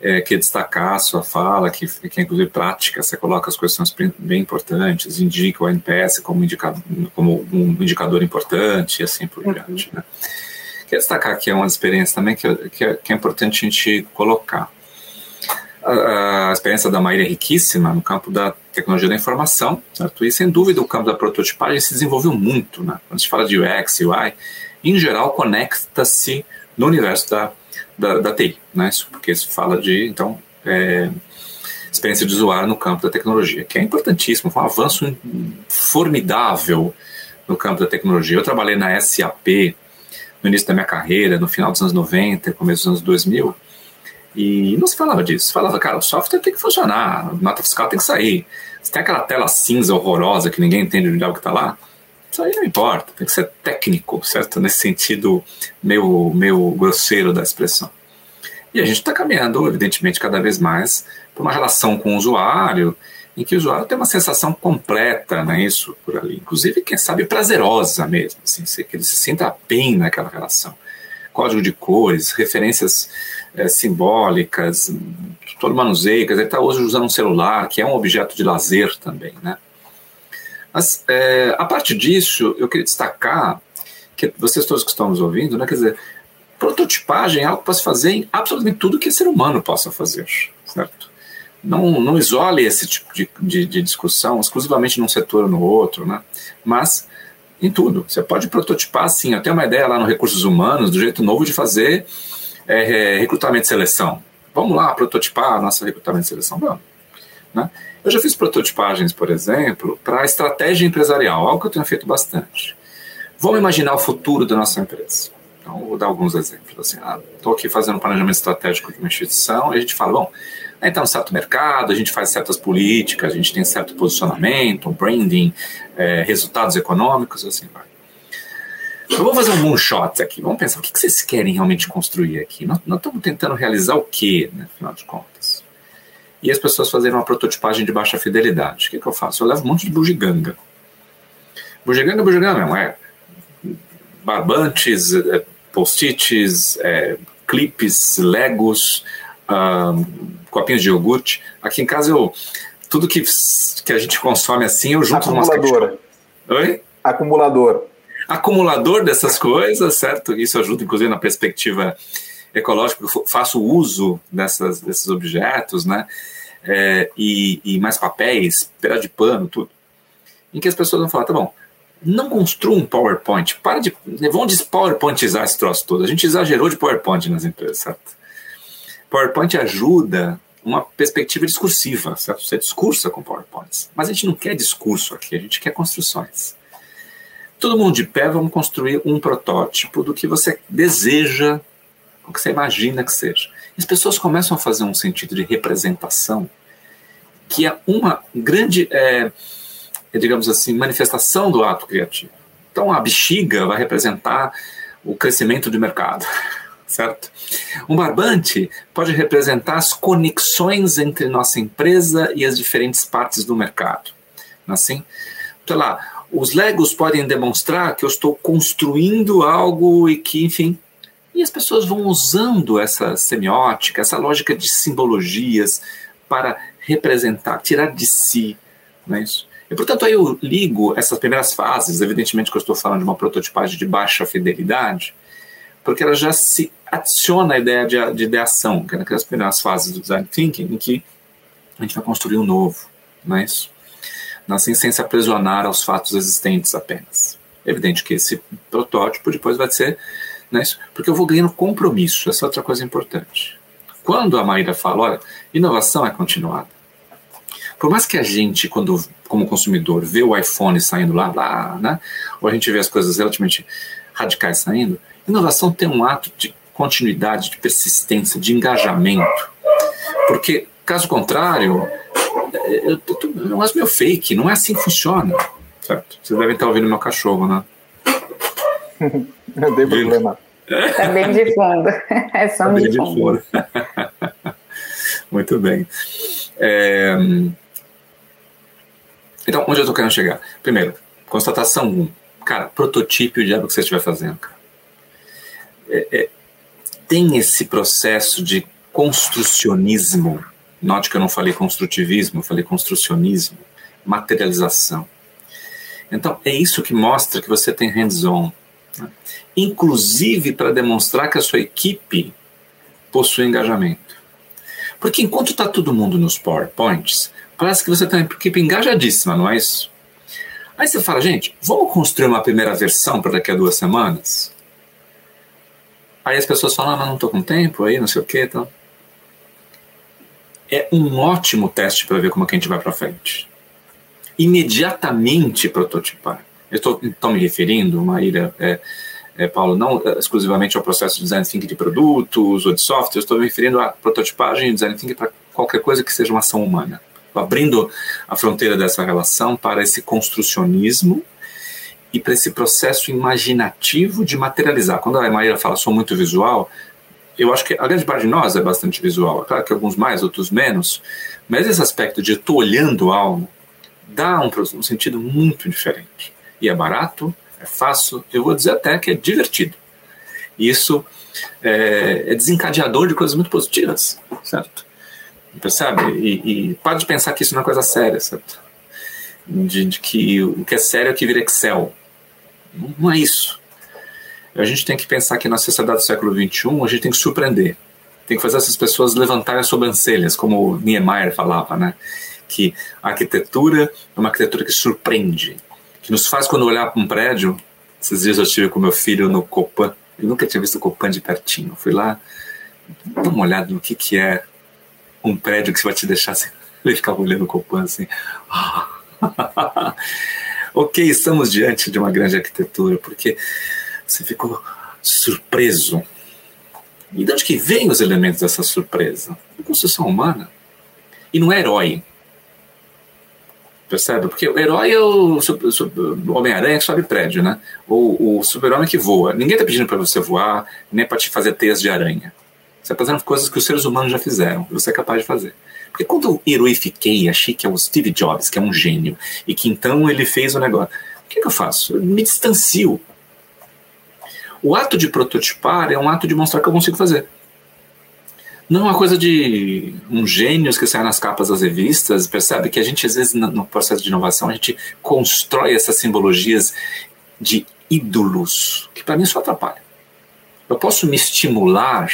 é, que destacar a sua fala, que, que é inclusive prática, você coloca as questões bem importantes, indica o NPS como, indicador, como um indicador importante e assim por uhum. diante. Né? Quer destacar que é uma experiência também que, que, é, que é importante a gente colocar. A, a experiência da Maíra é riquíssima no campo da tecnologia da informação, certo? E sem dúvida o campo da prototipagem se desenvolveu muito, né? Quando a gente fala de UX, UI, em geral conecta-se no universo da da, da TI, né? porque se fala de, então, é, experiência de usuário no campo da tecnologia, que é importantíssimo, foi um avanço formidável no campo da tecnologia. Eu trabalhei na SAP no início da minha carreira, no final dos anos 90, começo dos anos 2000, e não se falava disso. Se falava, cara, o software tem que funcionar, a nota fiscal tem que sair. Se tem aquela tela cinza horrorosa que ninguém entende é o que está lá, isso aí não importa, tem que ser técnico, certo? Nesse sentido meio, meio grosseiro da expressão. E a gente está caminhando, evidentemente, cada vez mais para uma relação com o usuário, em que o usuário tem uma sensação completa, não é isso, por ali. Inclusive, quem sabe, prazerosa mesmo, assim, que ele se sinta bem naquela relação. Código de cores, referências é, simbólicas, todo manuseio, quer dizer, está hoje usando um celular, que é um objeto de lazer também, né? Mas, é, a partir disso, eu queria destacar que vocês todos que estão nos ouvindo, né, quer dizer, prototipagem é algo que pode se fazer em absolutamente tudo que ser humano possa fazer, certo? Não, não isole esse tipo de, de, de discussão exclusivamente num setor ou no outro, né? Mas em tudo. Você pode prototipar, sim. Eu tenho uma ideia lá no Recursos Humanos do jeito novo de fazer é, recrutamento e seleção. Vamos lá prototipar a nossa recrutamento e seleção? Vamos. Né? Eu já fiz prototipagens, por exemplo, para estratégia empresarial, algo que eu tenho feito bastante. Vamos imaginar o futuro da nossa empresa. Então, vou dar alguns exemplos. Assim, estou ah, aqui fazendo um planejamento estratégico de uma instituição e a gente fala, bom, a gente está certo mercado, a gente faz certas políticas, a gente tem certo posicionamento, branding, é, resultados econômicos, assim vai. Eu vou fazer um moonshot aqui. Vamos pensar, o que vocês querem realmente construir aqui? Nós, nós estamos tentando realizar o quê, né, afinal de contas? E as pessoas fazerem uma prototipagem de baixa fidelidade. O que, que eu faço? Eu levo um monte de bugiganga. Bugiganga, bugiganga mesmo, é barbantes, é, post-its, é, clipes, legos, copinhos de iogurte. Aqui em casa eu tudo que, que a gente consome assim, eu junto umas Acumulador. Oi? Acumulador. Acumulador dessas coisas, certo? Isso ajuda, inclusive, na perspectiva ecológica, eu faço uso dessas, desses objetos, né? É, e, e, mais papéis, pedaço de pano, tudo. Em que as pessoas vão falar, tá bom, não construa um PowerPoint, para de. Vão despowerpointizar esse troço todo. A gente exagerou de PowerPoint nas empresas, certo? PowerPoint ajuda uma perspectiva discursiva, certo? Você discursa com PowerPoints. Mas a gente não quer discurso aqui, a gente quer construções. Todo mundo de pé, vamos construir um protótipo do que você deseja o que você imagina que seja. As pessoas começam a fazer um sentido de representação que é uma grande é, digamos assim, manifestação do ato criativo. Então, a bexiga vai representar o crescimento do mercado, (laughs) certo? Um barbante pode representar as conexões entre nossa empresa e as diferentes partes do mercado. Assim, sei lá, os Legos podem demonstrar que eu estou construindo algo e que, enfim, e as pessoas vão usando essa semiótica, essa lógica de simbologias para representar, tirar de si, não é isso? E, portanto, aí eu ligo essas primeiras fases, evidentemente que eu estou falando de uma prototipagem de baixa fidelidade, porque ela já se adiciona a ideia de, de ideação, que é naquelas primeiras fases do design thinking, em que a gente vai construir um novo, não é isso? Assim, sem se aprisionar aos fatos existentes apenas. É evidente que esse protótipo depois vai ser, né, isso, porque eu vou ganhando compromisso, essa é outra coisa importante. Quando a Maíra fala, olha, inovação é continuada. Por mais que a gente, quando como consumidor, vê o iPhone saindo lá, lá, né, ou a gente vê as coisas relativamente radicais saindo, inovação tem um ato de continuidade, de persistência, de engajamento. Porque, caso contrário, eu tô, é um negócio meio fake, não é assim que funciona. Certo? Vocês devem estar ouvindo meu cachorro, né? não tem problema. Tá bem de fundo. É só tá de, de fundo. (laughs) Muito bem. É... Então, onde eu estou querendo chegar? Primeiro, constatação 1. Um. Cara, prototipe o diabo que você estiver fazendo. Cara. É, é, tem esse processo de construcionismo. Note que eu não falei construtivismo, eu falei construcionismo, materialização. Então, é isso que mostra que você tem hands-on. Né? Inclusive para demonstrar que a sua equipe possui engajamento. Porque enquanto está todo mundo nos PowerPoints, parece que você tem uma equipe engajadíssima, não é isso? Aí você fala, gente, vamos construir uma primeira versão para daqui a duas semanas? Aí as pessoas falam, ah, mas não estou com tempo, aí não sei o que. Então. É um ótimo teste para ver como é que a gente vai para frente. Imediatamente prototipar. Eu estou me referindo, Maíra, é, é, Paulo, não é, exclusivamente ao processo de design thinking de produtos ou de software, estou me referindo à prototipagem e design thinking para qualquer coisa que seja uma ação humana. Abrindo a fronteira dessa relação para esse construcionismo e para esse processo imaginativo de materializar. Quando a Maíra fala sou muito visual, eu acho que a grande parte de nós é bastante visual. É claro que alguns mais, outros menos, mas esse aspecto de estou olhando algo dá um, um sentido muito diferente. E é barato, é fácil, eu vou dizer até que é divertido. Isso é, é desencadeador de coisas muito positivas, certo? Percebe? E, e pode pensar que isso não é coisa séria, certo? De, de que o que é sério é que vira Excel. Não é isso. A gente tem que pensar que na sociedade do século XXI a gente tem que surpreender. Tem que fazer essas pessoas levantarem as sobrancelhas, como Niemeyer falava, né? Que a arquitetura é uma arquitetura que surpreende, que nos faz, quando olhar para um prédio. Esses dias eu estive com meu filho no Copan. Eu nunca tinha visto o Copan de pertinho. Fui lá, dar uma olhada no que, que é um prédio que você vai te deixar (laughs) assim. Ele ficava olhando o Copan assim. ok, estamos diante de uma grande arquitetura, porque você ficou surpreso. E de onde que vem os elementos dessa surpresa? A construção humana. E não é herói. Percebe? Porque o herói é o, Homem-Aranha que sobe prédio, né? Ou o super-homem que voa. Ninguém está pedindo para você voar, nem para te fazer teias de aranha. Você está fazendo coisas que os seres humanos já fizeram, e você é capaz de fazer. Porque quando eu heroifiquei, achei que é o Steve Jobs, que é um gênio, e que então ele fez o negócio, o que, que eu faço? Eu me distancio. O ato de prototipar é um ato de mostrar que eu consigo fazer. Não é uma coisa de um gênio que sai nas capas das revistas, percebe que a gente, às vezes, no processo de inovação, a gente constrói essas simbologias de ídolos, que para mim só atrapalha. Eu posso me estimular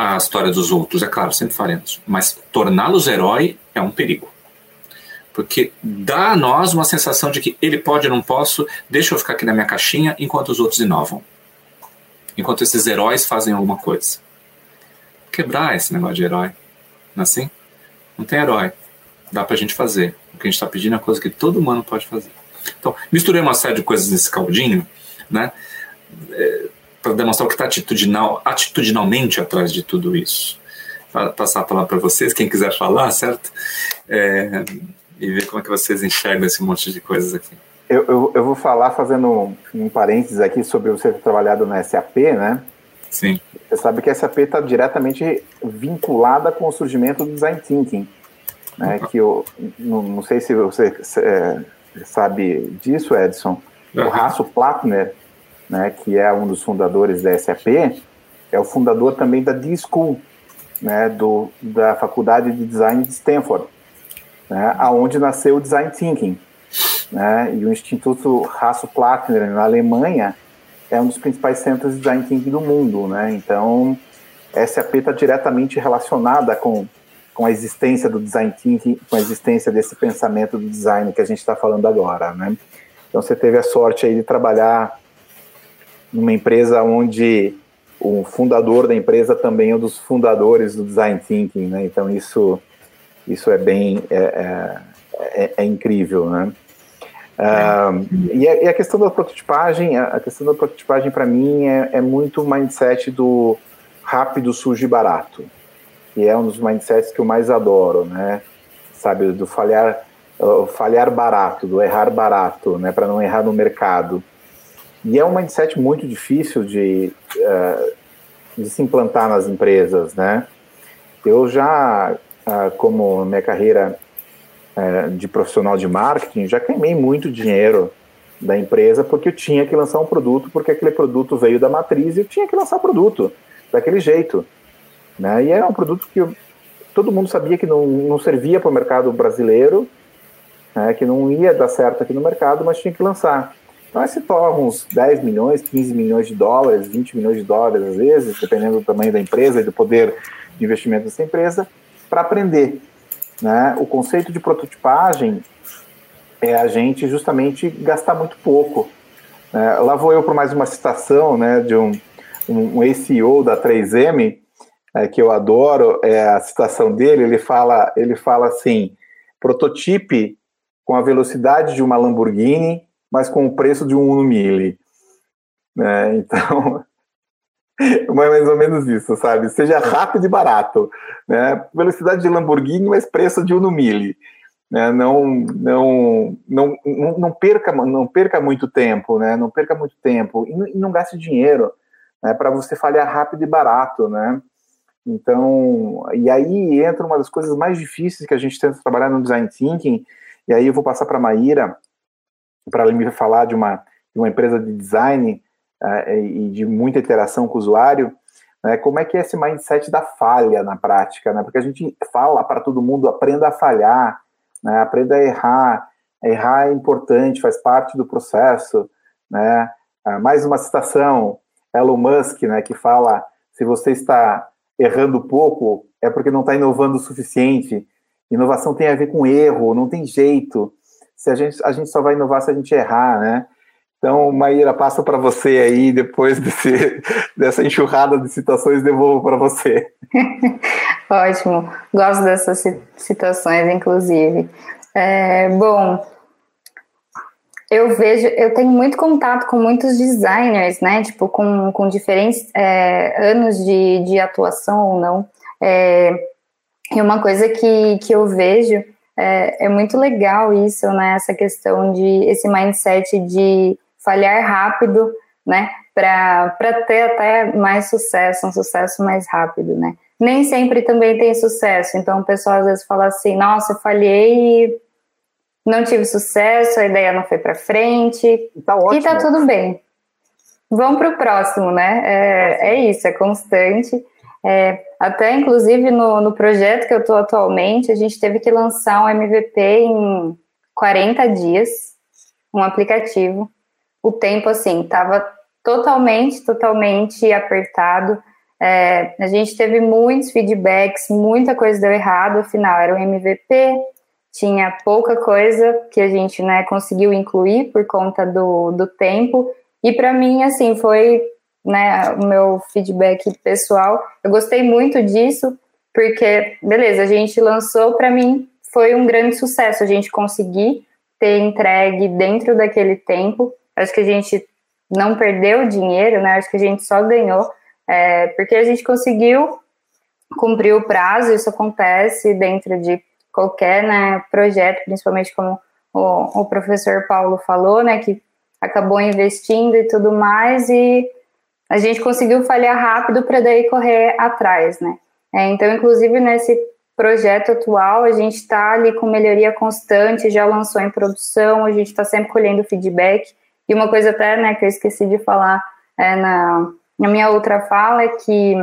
a história dos outros, é claro, sempre faremos. Mas torná-los herói é um perigo. Porque dá a nós uma sensação de que ele pode, eu não posso, deixa eu ficar aqui na minha caixinha enquanto os outros inovam. Enquanto esses heróis fazem alguma coisa. Quebrar esse negócio de herói. Não é assim? Não tem herói. Dá pra gente fazer. O que a gente está pedindo é coisa que todo humano pode fazer. Então, misturei uma série de coisas nesse caldinho, né? É, para demonstrar o que está atitudinal, atitudinalmente atrás de tudo isso. Vou passar a palavra para vocês, quem quiser falar, certo? É, e ver como é que vocês enxergam esse monte de coisas aqui. Eu, eu, eu vou falar fazendo um, um parênteses aqui sobre você ter trabalhado na SAP, né? Sim. Você sabe que a SAP está diretamente vinculada com o surgimento do Design Thinking. Né? Que eu não, não sei se você é, sabe disso, Edson. Uhum. O Raço Plattner, né, que é um dos fundadores da SAP, é o fundador também da D-School, né, do, da Faculdade de Design de Stanford, né, aonde nasceu o Design Thinking. Né, e o Instituto Hasso Plattner, na Alemanha, é um dos principais centros de Design Thinking do mundo. Né, então, SAP está diretamente relacionada com, com a existência do Design Thinking, com a existência desse pensamento do design que a gente está falando agora. Né. Então, você teve a sorte aí de trabalhar numa empresa onde o fundador da empresa também é um dos fundadores do design thinking, né? Então isso isso é bem é, é, é, é incrível, né? Uh, e, a, e, a, questão da prototipagem, a, questão da prototipagem para mim é, é muito mindset do rápido, sujo e barato, que é um dos mindsets que eu mais adoro, né? Sabe, do falhar, uh, falhar barato, do errar barato, né? Para não errar no mercado. E é um mindset muito difícil de, uh, de se implantar nas empresas, né? Eu já, uh, como minha carreira uh, de profissional de marketing, já queimei muito dinheiro da empresa porque eu tinha que lançar um produto, porque aquele produto veio da matriz e eu tinha que lançar o produto daquele jeito. Né? E era um produto que todo mundo sabia que não, não servia para o mercado brasileiro, né? que não ia dar certo aqui no mercado, mas tinha que lançar. Então, se torna uns 10 milhões, 15 milhões de dólares, 20 milhões de dólares, às vezes, dependendo do tamanho da empresa e do poder de investimento dessa empresa, para aprender. Né? O conceito de prototipagem é a gente justamente gastar muito pouco. Né? Lá vou eu para mais uma citação né, de um, um, ACO da 3M, é, que eu adoro, é a citação dele, ele fala, ele fala assim, prototipe com a velocidade de uma Lamborghini mas com o preço de um Uno Mille. Né? Então, (laughs) mais ou menos isso, sabe? Seja rápido e barato. Né? Velocidade de Lamborghini, mas preço de Uno Mille. Né? Não, não, não, não, não, perca, não perca muito tempo, né? Não perca muito tempo e não, e não gaste dinheiro né? para você falhar rápido e barato, né? Então, e aí entra uma das coisas mais difíceis que a gente tenta trabalhar no design thinking, e aí eu vou passar para a Maíra, para me falar de uma, de uma empresa de design uh, e de muita interação com o usuário, né, como é que é esse mindset da falha na prática, né? Porque a gente fala para todo mundo, aprenda a falhar, né, aprenda a errar, errar é importante, faz parte do processo, né? Uh, mais uma citação, Elon Musk, né, que fala, se você está errando pouco, é porque não está inovando o suficiente. Inovação tem a ver com erro, não tem jeito se a gente, a gente só vai inovar se a gente errar, né? Então, Maíra, passo para você aí, depois desse, (laughs) dessa enxurrada de citações, devolvo para você. (laughs) Ótimo, gosto dessas citações, inclusive. É, bom, eu vejo, eu tenho muito contato com muitos designers, né? Tipo, com, com diferentes é, anos de, de atuação ou não. É, e uma coisa que, que eu vejo é, é muito legal isso, né? Essa questão de esse mindset de falhar rápido, né? Para ter até mais sucesso, um sucesso mais rápido, né? Nem sempre também tem sucesso, então o pessoal às vezes fala assim: nossa, eu falhei e não tive sucesso, a ideia não foi para frente, tá ótimo. e tá tudo bem. Vamos para o próximo, né? É, é isso, é constante. É, até, inclusive, no, no projeto que eu estou atualmente, a gente teve que lançar um MVP em 40 dias, um aplicativo. O tempo, assim, estava totalmente, totalmente apertado. É, a gente teve muitos feedbacks, muita coisa deu errado. Afinal, era um MVP, tinha pouca coisa que a gente né, conseguiu incluir por conta do, do tempo. E para mim, assim, foi né, o meu feedback pessoal. Eu gostei muito disso, porque, beleza, a gente lançou, para mim, foi um grande sucesso a gente conseguir ter entregue dentro daquele tempo. Acho que a gente não perdeu dinheiro, né? Acho que a gente só ganhou, é, porque a gente conseguiu cumprir o prazo. Isso acontece dentro de qualquer né, projeto, principalmente como o, o professor Paulo falou, né, que acabou investindo e tudo mais, e a gente conseguiu falhar rápido para daí correr atrás, né. É, então, inclusive, nesse projeto atual, a gente está ali com melhoria constante, já lançou em produção, a gente está sempre colhendo feedback, e uma coisa até, né, que eu esqueci de falar é, na, na minha outra fala é que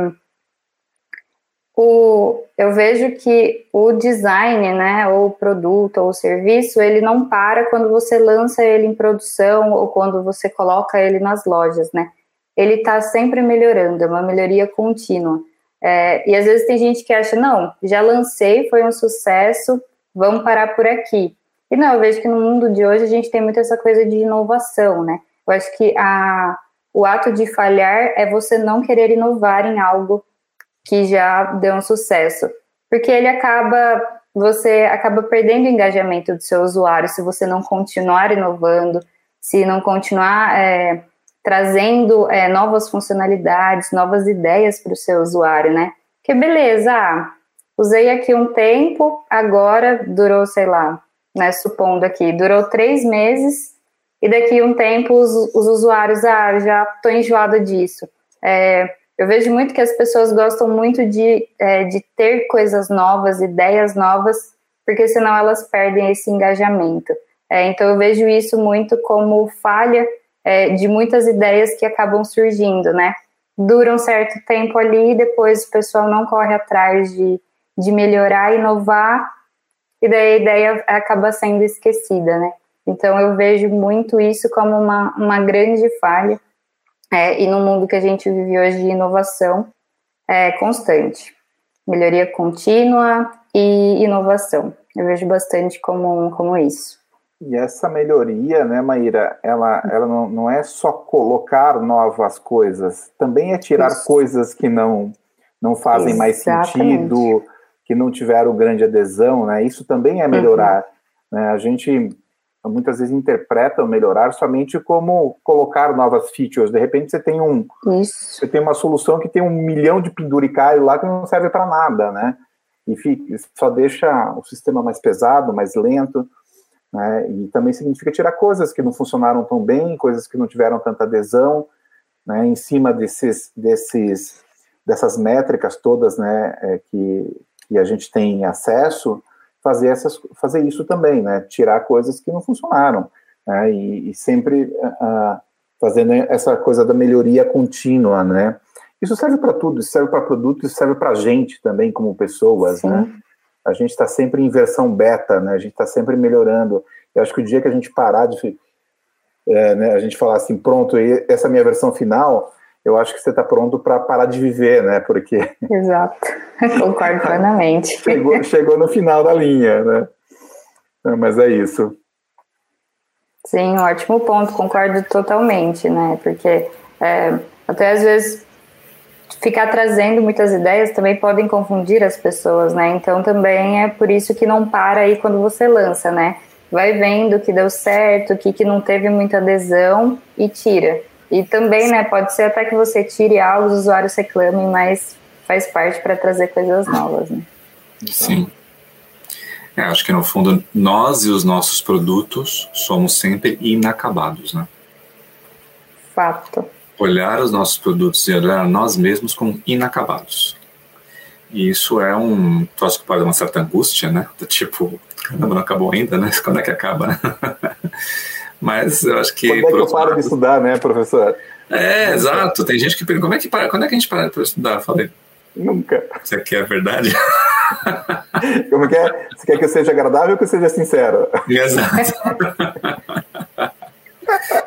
o, eu vejo que o design, né, ou o produto ou o serviço, ele não para quando você lança ele em produção ou quando você coloca ele nas lojas, né? Ele está sempre melhorando, é uma melhoria contínua. É, e às vezes tem gente que acha, não, já lancei, foi um sucesso, vamos parar por aqui. E não, eu vejo que no mundo de hoje a gente tem muito essa coisa de inovação, né? Eu acho que a, o ato de falhar é você não querer inovar em algo que já deu um sucesso, porque ele acaba você acaba perdendo o engajamento do seu usuário se você não continuar inovando, se não continuar é, trazendo é, novas funcionalidades, novas ideias para o seu usuário, né? Que beleza, ah, usei aqui um tempo, agora durou, sei lá, né, supondo aqui, durou três meses, e daqui um tempo os, os usuários, ah, já estou enjoada disso. É, eu vejo muito que as pessoas gostam muito de, é, de ter coisas novas, ideias novas, porque senão elas perdem esse engajamento. É, então eu vejo isso muito como falha é, de muitas ideias que acabam surgindo, né? Dura um certo tempo ali, depois o pessoal não corre atrás de, de melhorar, inovar, e daí a ideia acaba sendo esquecida, né? Então eu vejo muito isso como uma, uma grande falha é, e no mundo que a gente vive hoje de inovação é constante, melhoria contínua e inovação. Eu vejo bastante como, como isso. E essa melhoria, né, Maíra, ela, ela não, não é só colocar novas coisas, também é tirar isso. coisas que não, não fazem Exatamente. mais sentido, que não tiveram grande adesão, né? Isso também é melhorar. Uhum. Né? A gente muitas vezes interpretam melhorar somente como colocar novas features. De repente você tem um, Isso. você tem uma solução que tem um milhão de penduricalho lá que não serve para nada, né? E fica, só deixa o sistema mais pesado, mais lento, né? E também significa tirar coisas que não funcionaram tão bem, coisas que não tiveram tanta adesão, né? Em cima desses, desses, dessas métricas todas, né? É, que, que a gente tem acesso fazer, essas, fazer isso também, né? Tirar coisas que não funcionaram, né? E, e sempre uh, fazendo essa coisa da melhoria contínua, né? Isso serve para tudo, isso serve para produto, isso serve para a gente também como pessoas, Sim. né? A gente está sempre em versão beta, né? A gente está sempre melhorando. Eu acho que o dia que a gente parar de é, né, a gente falar assim, pronto, essa é a minha versão final, eu acho que você está pronto para parar de viver, né? Porque. (laughs) Exato, concordo plenamente. (laughs) chegou, chegou no final da linha, né? Mas é isso. Sim, ótimo ponto, concordo totalmente, né? Porque é, até às vezes ficar trazendo muitas ideias também podem confundir as pessoas, né? Então também é por isso que não para aí quando você lança, né? Vai vendo o que deu certo, o que, que não teve muita adesão e tira. E também, né, pode ser até que você tire algo, os usuários reclamem, mas faz parte para trazer coisas novas, né? Sim. É, acho que no fundo nós e os nossos produtos somos sempre inacabados, né? Fato. Olhar os nossos produtos e olhar nós mesmos como inacabados. E isso é um troço que pode dar uma certa angústia, né? Do tipo, caramba, não acabou ainda, né? (laughs) Quando é que acaba, né? (laughs) Mas eu acho que. Quando é que eu paro de estudar, né, professor? É, exato. Tem gente que pergunta como é que para, quando é que a gente para para estudar? falei. Nunca. Você quer a verdade? (laughs) Como que é? Você quer que eu seja agradável ou que eu seja sincero? Exato.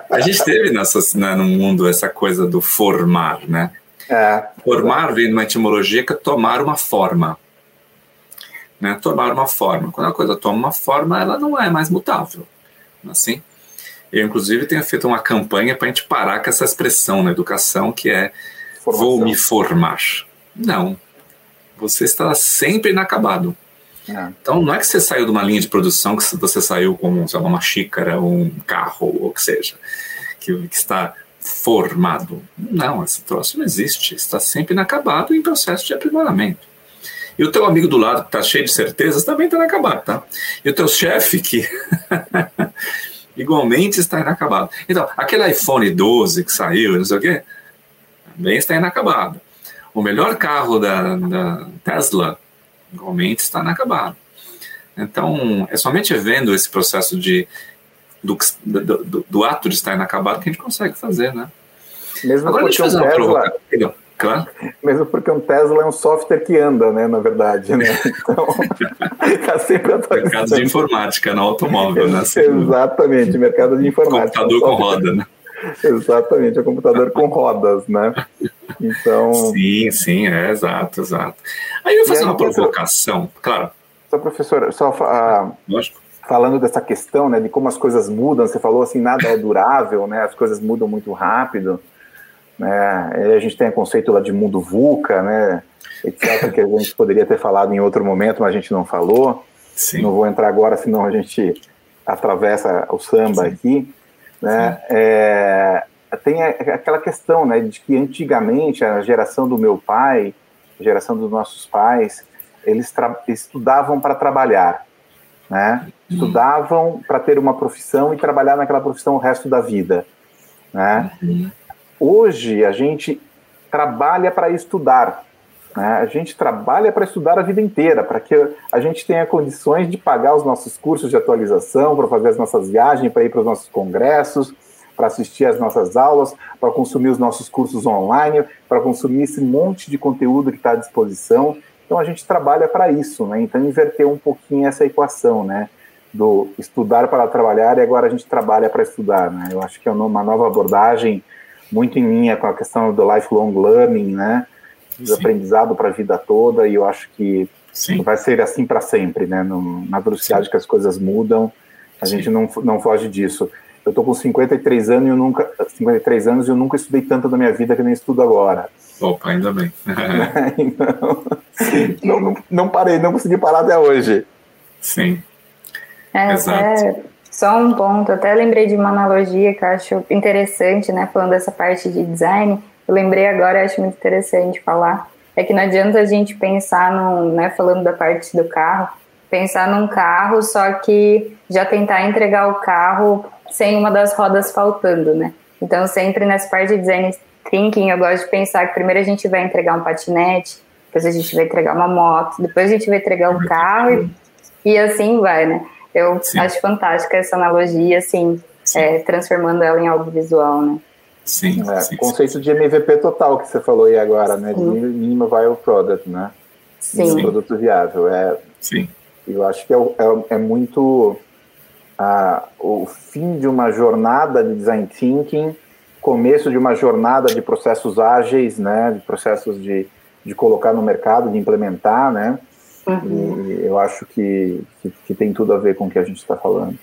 A gente teve nessa, né, no mundo essa coisa do formar, né? É, formar vem de uma etimologia que é tomar uma forma. Né? Tomar uma forma. Quando a coisa toma uma forma, ela não é mais mutável. Assim? Eu, inclusive, tenho feito uma campanha para a gente parar com essa expressão na educação que é Formação. vou me formar. Não. Você está sempre inacabado. É. Então, não é que você saiu de uma linha de produção que você saiu com sei lá, uma xícara, um carro, ou o que seja, que, que está formado. Não, esse troço não existe. Está sempre inacabado em processo de aprimoramento. E o teu amigo do lado, que está cheio de certezas, também está inacabado, tá? E o teu chefe, que (laughs) igualmente está inacabado. Então, aquele iPhone 12 que saiu, não sei o quê, também está inacabado. O melhor carro da, da Tesla, igualmente está inacabado. Então, é somente vendo esse processo de, do, do, do, ato de estar inacabado que a gente consegue fazer, né? Mesmo Agora, deixa eu fazer uma Tesla... provocação. Claro. Mesmo porque um Tesla é um software que anda, né, na verdade, né? (laughs) Então, tá sempre atualizando. Mercado de informática no automóvel, né? (laughs) Exatamente, mercado de informática. Computador com roda, né? Exatamente, é um computador com rodas, né? (laughs) Então. Sim, sim, é exato, exato. Aí eu vou fazer uma provocação, claro. Só, professor, só uh, falando dessa questão, né, de como as coisas mudam, você falou assim, nada é durável, né? As coisas mudam muito rápido. Né? A gente tem o conceito lá de mundo VUCA, né? etc., que a gente poderia ter falado em outro momento, mas a gente não falou. Sim. Não vou entrar agora, senão a gente atravessa o samba Sim. aqui. Né? É, tem aquela questão né, de que antigamente a geração do meu pai, a geração dos nossos pais, eles estudavam para trabalhar, né? Uhum. Estudavam para ter uma profissão e trabalhar naquela profissão o resto da vida, né? Uhum. Hoje a gente trabalha para estudar, né? a gente trabalha para estudar a vida inteira, para que a gente tenha condições de pagar os nossos cursos de atualização, para fazer as nossas viagens, para ir para os nossos congressos, para assistir às nossas aulas, para consumir os nossos cursos online, para consumir esse monte de conteúdo que está à disposição. Então a gente trabalha para isso, né? Então inverter um pouquinho essa equação, né? Do estudar para trabalhar e agora a gente trabalha para estudar, né? Eu acho que é uma nova abordagem muito em linha com a questão do lifelong learning, né? Do aprendizado para a vida toda, e eu acho que Sim. vai ser assim para sempre, né? No, na velocidade Sim. que as coisas mudam, a Sim. gente não, não foge disso. Eu tô com 53 anos e eu nunca 53 anos e eu nunca estudei tanto na minha vida que nem estudo agora. Opa, ainda bem. (laughs) (laughs) então, não, não, não, parei, não consegui parar até hoje. Sim. É, Exato. É, só um ponto, até lembrei de uma analogia que eu acho interessante, né? Falando dessa parte de design, eu lembrei agora, acho muito interessante falar. É que não adianta a gente pensar num, né, falando da parte do carro, pensar num carro, só que já tentar entregar o carro sem uma das rodas faltando, né? Então, sempre nessa parte de design thinking, eu gosto de pensar que primeiro a gente vai entregar um patinete, depois a gente vai entregar uma moto, depois a gente vai entregar um carro e, e assim vai, né? Eu Sim. acho fantástica essa analogia, assim, é, transformando ela em algo visual, né? Sim, é, sim, conceito sim. de MVP total que você falou aí agora, né? De mínimo viable product, né? Sim. De produto viável. É, sim. Eu acho que é, é, é muito ah, o fim de uma jornada de design thinking, começo de uma jornada de processos ágeis, né? De processos de, de colocar no mercado, de implementar, né? Uhum. E eu acho que, que, que, tem tudo a ver com o que a gente está falando.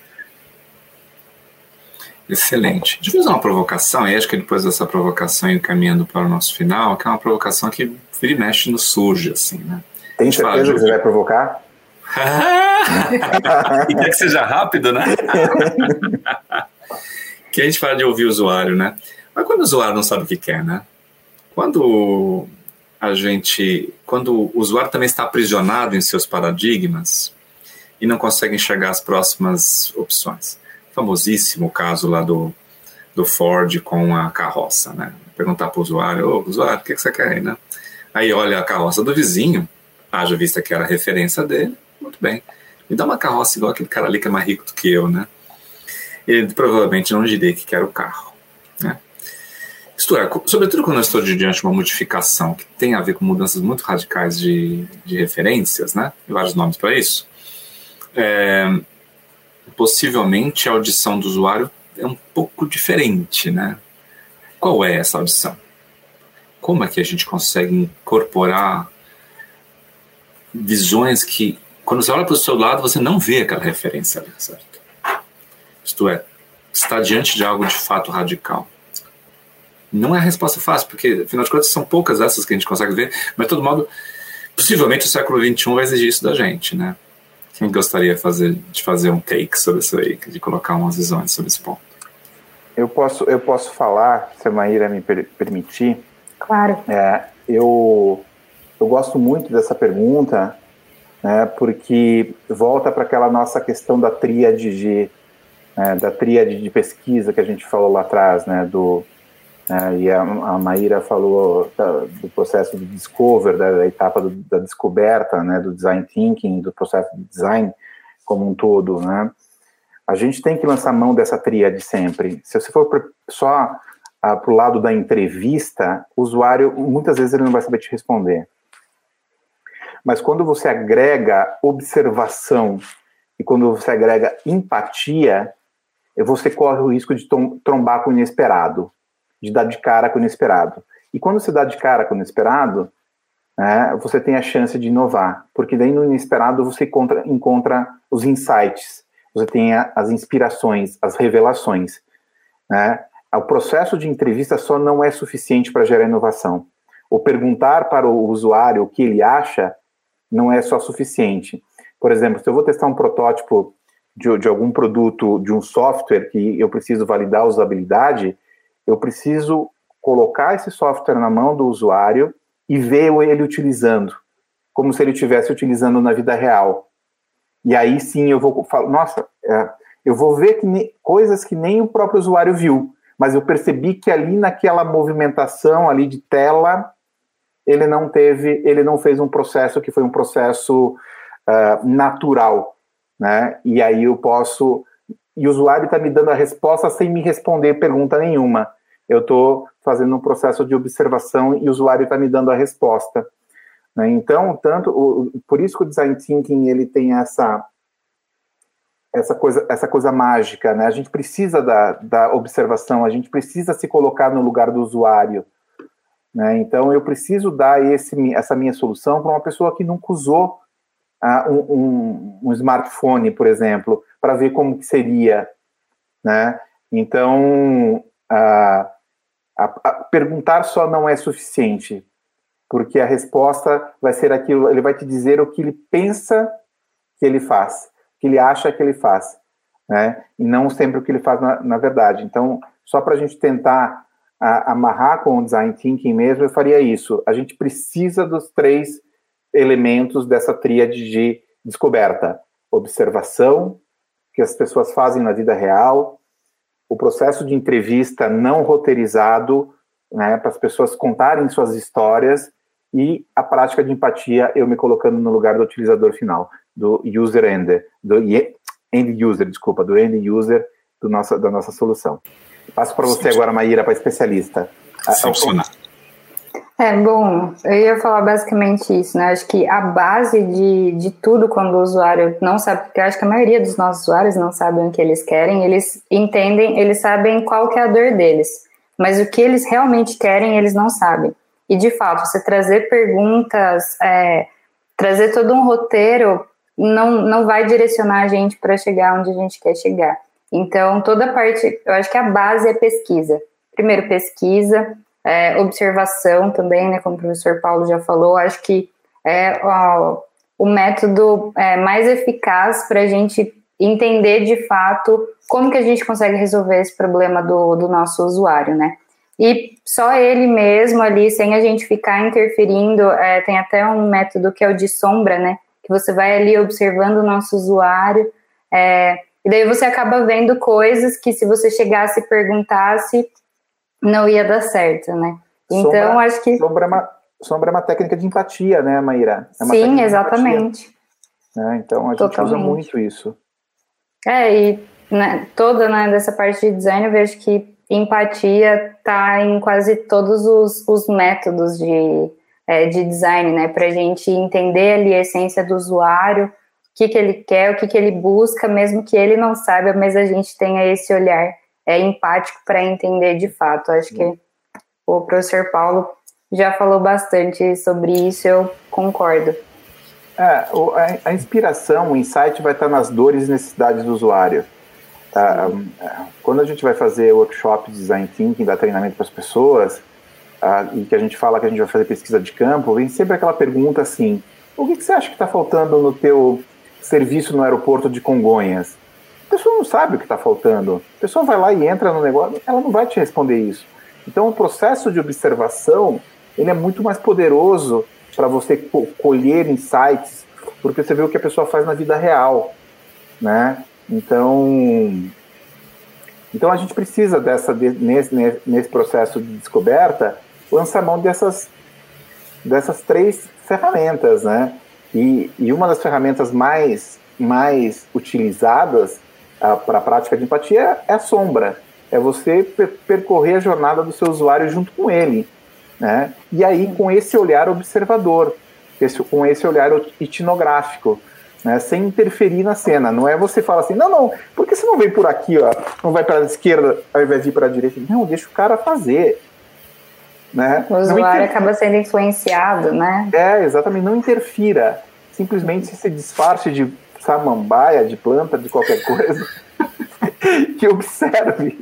Excelente. Deixa eu fazer uma provocação, e acho que depois dessa provocação, encaminhando para o nosso final, que é uma provocação que vira e mexe no surge, assim, né? Tem certeza que você vai provocar? (laughs) e quer que seja rápido, né? (laughs) que a gente fala de ouvir o usuário, né? Mas quando o usuário não sabe o que quer, né? Quando a gente, quando o usuário também está aprisionado em seus paradigmas e não consegue enxergar as próximas opções. Famosíssimo caso lá do, do Ford com a carroça, né? Perguntar para o usuário, ô, usuário, o que, que você quer aí, né? Aí olha a carroça do vizinho, haja vista que era a referência dele, muito bem. Me dá uma carroça igual aquele cara ali que é mais rico do que eu, né? Ele provavelmente não diria que quer o carro, né? Isto é, sobretudo quando eu estou diante de uma modificação que tem a ver com mudanças muito radicais de, de referências, né? Vários nomes para isso. É, possivelmente a audição do usuário é um pouco diferente, né? Qual é essa audição? Como é que a gente consegue incorporar visões que, quando você olha para o seu lado, você não vê aquela referência ali, certo? Isto é, está diante de algo de fato radical. Não é a resposta fácil, porque, afinal de contas, são poucas essas que a gente consegue ver, mas, de todo modo, possivelmente o século XXI vai exigir isso da gente, né? Quem gostaria de fazer, de fazer um take sobre isso aí, de colocar umas visões sobre esse ponto? Eu posso, eu posso falar, se a Maíra me per permitir. Claro. É, eu, eu gosto muito dessa pergunta, né, porque volta para aquela nossa questão da tríade de, né, da tríade de pesquisa que a gente falou lá atrás, né, do, né, e a, a Maíra falou da, do processo de discover, da, da etapa do, da descoberta, né, do design thinking, do processo de design como um todo, né, a gente tem que lançar mão dessa tríade sempre. Se você for só ah, para o lado da entrevista, o usuário, muitas vezes ele não vai saber te responder. Mas quando você agrega observação e quando você agrega empatia, você corre o risco de trombar com o inesperado, de dar de cara com o inesperado. E quando você dá de cara com o inesperado, né, você tem a chance de inovar, porque daí no inesperado você encontra, encontra os insights, você tem as inspirações, as revelações. Né? O processo de entrevista só não é suficiente para gerar inovação. O perguntar para o usuário o que ele acha não é só suficiente. Por exemplo, se eu vou testar um protótipo de, de algum produto, de um software que eu preciso validar a usabilidade, eu preciso colocar esse software na mão do usuário e ver ele utilizando, como se ele estivesse utilizando na vida real. E aí sim eu vou falar, nossa, é, eu vou ver que ne, coisas que nem o próprio usuário viu, mas eu percebi que ali naquela movimentação ali de tela, ele não teve, ele não fez um processo que foi um processo uh, natural, né? E aí eu posso, e o usuário está me dando a resposta sem me responder pergunta nenhuma. Eu estou fazendo um processo de observação e o usuário está me dando a resposta. Né? Então, tanto o, por isso que o design thinking ele tem essa essa coisa essa coisa mágica, né? A gente precisa da, da observação, a gente precisa se colocar no lugar do usuário, né? Então, eu preciso dar esse essa minha solução para uma pessoa que nunca usou uh, um, um, um, smartphone, por exemplo, para ver como que seria, né? Então, uh, a, a perguntar só não é suficiente porque a resposta vai ser aquilo, ele vai te dizer o que ele pensa que ele faz, o que ele acha que ele faz, né? E não sempre o que ele faz na, na verdade. Então, só para a gente tentar a, amarrar com o design thinking mesmo, eu faria isso. A gente precisa dos três elementos dessa tríade de descoberta: observação, que as pessoas fazem na vida real, o processo de entrevista não roteirizado, né, para as pessoas contarem suas histórias e a prática de empatia, eu me colocando no lugar do utilizador final, do user end, do end user, desculpa, do end user do nossa, da nossa solução. Passo para você agora, Maíra, para especialista. Funcionar. É, bom, eu ia falar basicamente isso, né? Acho que a base de, de tudo quando o usuário não sabe, porque eu acho que a maioria dos nossos usuários não sabem o que eles querem, eles entendem, eles sabem qual que é a dor deles, mas o que eles realmente querem, eles não sabem. E, de fato, você trazer perguntas, é, trazer todo um roteiro, não, não vai direcionar a gente para chegar onde a gente quer chegar. Então, toda a parte, eu acho que a base é pesquisa. Primeiro, pesquisa, é, observação também, né, como o professor Paulo já falou, acho que é ó, o método é, mais eficaz para a gente entender de fato como que a gente consegue resolver esse problema do, do nosso usuário, né? e só ele mesmo ali, sem a gente ficar interferindo, é, tem até um método que é o de sombra, né? Que você vai ali observando o nosso usuário, é, e daí você acaba vendo coisas que se você chegasse e perguntasse, não ia dar certo, né? Então, sombra, acho que. Sombra é, uma, sombra é uma técnica de empatia, né, Maíra? É Sim, exatamente. É, então a gente Totalmente. usa muito isso. É, e né, toda né, dessa parte de design eu vejo que empatia está em quase todos os, os métodos de, é, de design, né? Para a gente entender ali a essência do usuário, que, que ele quer, o que, que ele busca, mesmo que ele não saiba, mas a gente tenha esse olhar é, empático para entender de fato. Acho que o professor Paulo já falou bastante sobre isso, eu concordo. É, a, inspiração, o insight vai estar nas dores e necessidades do usuário. Tá? Quando a gente vai fazer workshop de design thinking, dar treinamento para as pessoas, uh, e que a gente fala que a gente vai fazer pesquisa de campo, vem sempre aquela pergunta assim: o que, que você acha que está faltando no teu serviço no aeroporto de Congonhas? A pessoa não sabe o que está faltando. A pessoa vai lá e entra no negócio, ela não vai te responder isso. Então, o processo de observação ele é muito mais poderoso para você colher insights, porque você vê o que a pessoa faz na vida real, né? Então, então a gente precisa dessa nesse, nesse processo de descoberta lançar mão dessas dessas três ferramentas, né? E, e uma das ferramentas mais mais utilizadas para a prática de empatia é a sombra, é você percorrer a jornada do seu usuário junto com ele, né? E aí com esse olhar observador, esse, com esse olhar etnográfico, né? Sem interferir na cena. Não é você falar assim, não, não, por que você não vem por aqui, ó? Não vai para a esquerda ao invés de ir para a direita? Não, deixa o cara fazer. Né? O usuário inter... acaba sendo influenciado, né? É, exatamente. Não interfira. Simplesmente se disfarce de samambaia, de planta, de qualquer coisa, (laughs) que observe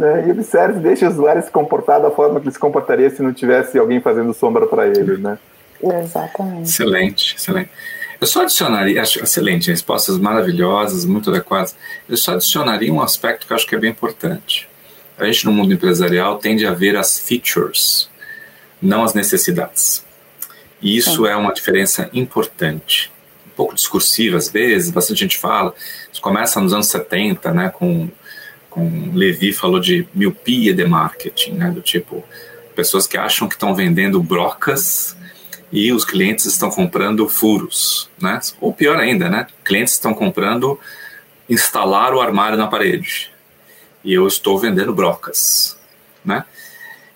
né? E observe, deixa o usuário se comportar da forma que ele se comportaria se não tivesse alguém fazendo sombra para ele, né? Exatamente. Excelente, excelente. Eu só adicionaria, acho excelente, respostas maravilhosas, muito adequadas. Eu só adicionaria um aspecto que eu acho que é bem importante. A gente no mundo empresarial tende a ver as features, não as necessidades. E isso é uma diferença importante. Um pouco discursiva às vezes, bastante gente fala. Isso começa nos anos 70, né, com com Levi falou de miopia de marketing, né, do tipo pessoas que acham que estão vendendo brocas e os clientes estão comprando furos, né? Ou pior ainda, né? Clientes estão comprando instalar o armário na parede e eu estou vendendo brocas, né?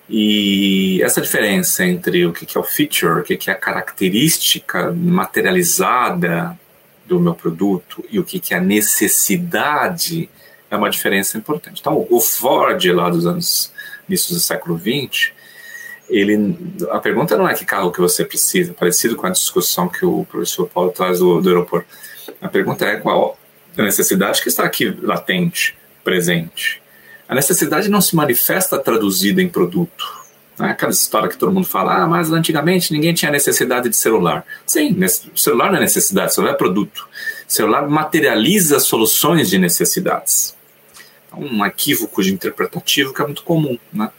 E essa diferença entre o que é o feature, o que é a característica materializada do meu produto e o que é a necessidade é uma diferença importante. Então, o Ford, lá dos anos início do século XX, ele, a pergunta não é que carro que você precisa, parecido com a discussão que o professor Paulo traz do, do aeroporto. A pergunta é qual a necessidade que está aqui latente, presente. A necessidade não se manifesta traduzida em produto. Não é aquela história que todo mundo fala, ah, mas antigamente ninguém tinha necessidade de celular. Sim, celular não é necessidade, celular é produto. Celular materializa soluções de necessidades um equívoco de interpretativo que é muito comum. Né?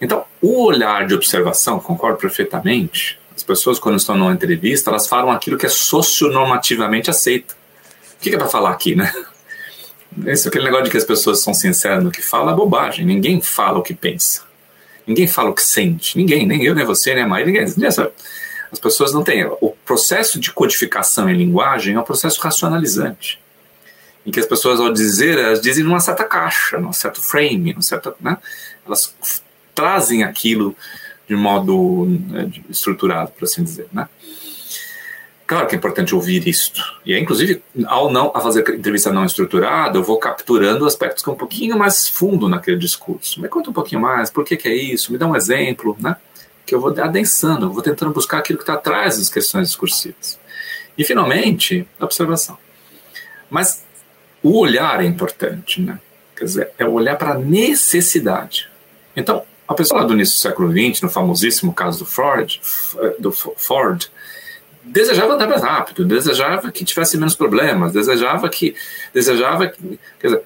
Então, o olhar de observação, concordo perfeitamente, as pessoas, quando estão numa entrevista, elas falam aquilo que é socionormativamente aceito. O que é para falar aqui, né? Esse, aquele negócio de que as pessoas são sinceras no que falam é bobagem. Ninguém fala o que pensa. Ninguém fala o que sente. Ninguém, nem eu, nem você, nem a mãe, ninguém. As pessoas não têm. O processo de codificação em linguagem é um processo racionalizante em que as pessoas, ao dizer, elas dizem numa certa caixa, num certo frame, num certo, né? elas trazem aquilo de modo né, estruturado, por assim dizer, né? Claro que é importante ouvir isto. E é, inclusive, ao não a fazer entrevista não estruturada, eu vou capturando aspectos que é um pouquinho mais fundo naquele discurso. Me conta um pouquinho mais, por que, que é isso? Me dá um exemplo, né? Que eu vou adensando, eu vou tentando buscar aquilo que está atrás das questões discursivas. E, finalmente, observação. Mas o olhar é importante, né? Quer dizer, é olhar para a necessidade. Então, a pessoa lá do início do século XX, no famosíssimo caso do Ford, do Ford desejava andar mais rápido, desejava que tivesse menos problemas, desejava que, desejava que, quer dizer,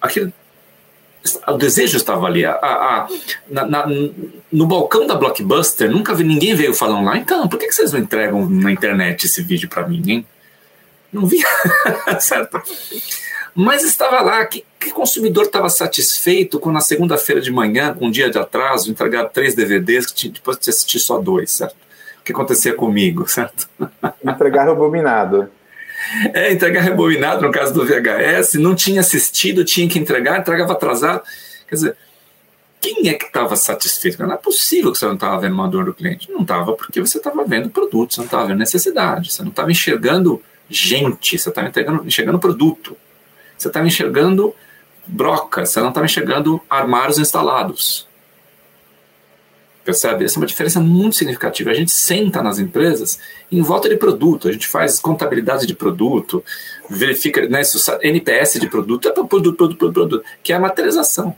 aquilo, o desejo estava ali. A, a, na, na, no balcão da Blockbuster, nunca vi ninguém veio falando lá. Então, por que, vocês não entregam na internet esse vídeo para mim, hein? Não via, (laughs) certo? Mas estava lá, que, que consumidor estava satisfeito quando na segunda-feira de manhã, um dia de atraso, entregaram três DVDs que depois de assistir só dois, certo? Que acontecia comigo, certo? Entregar rebobinado. É, entregar rebobinado no caso do VHS, não tinha assistido, tinha que entregar, entregava atrasado. Quer dizer, quem é que estava satisfeito? Não é possível que você não estava vendo uma dor do cliente. Não estava, porque você estava vendo produto, você não estava vendo necessidade, você não estava enxergando gente, você estava enxergando produto, você estava enxergando broca, você não estava enxergando armários instalados. Percebe? Essa é uma diferença muito significativa. A gente senta nas empresas em volta de produto, a gente faz contabilidade de produto, verifica né, NPS de produto, é produto, produto, produto, produto, que é a materialização.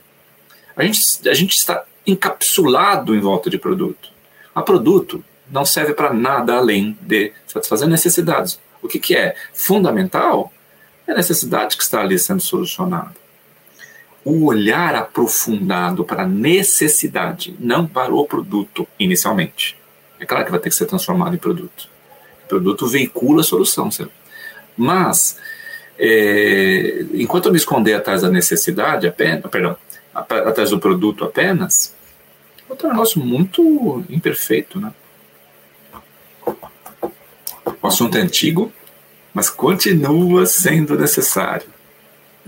A gente, a gente está encapsulado em volta de produto. A produto não serve para nada além de satisfazer necessidades. O que, que é fundamental é a necessidade que está ali sendo solucionada. O olhar aprofundado para a necessidade, não para o produto inicialmente. É claro que vai ter que ser transformado em produto. O produto veicula a solução, certo? Mas, é, enquanto eu me esconder atrás da necessidade apenas, perdão, atrás do produto apenas, é um negócio muito imperfeito, né? O assunto é antigo, mas continua sendo necessário.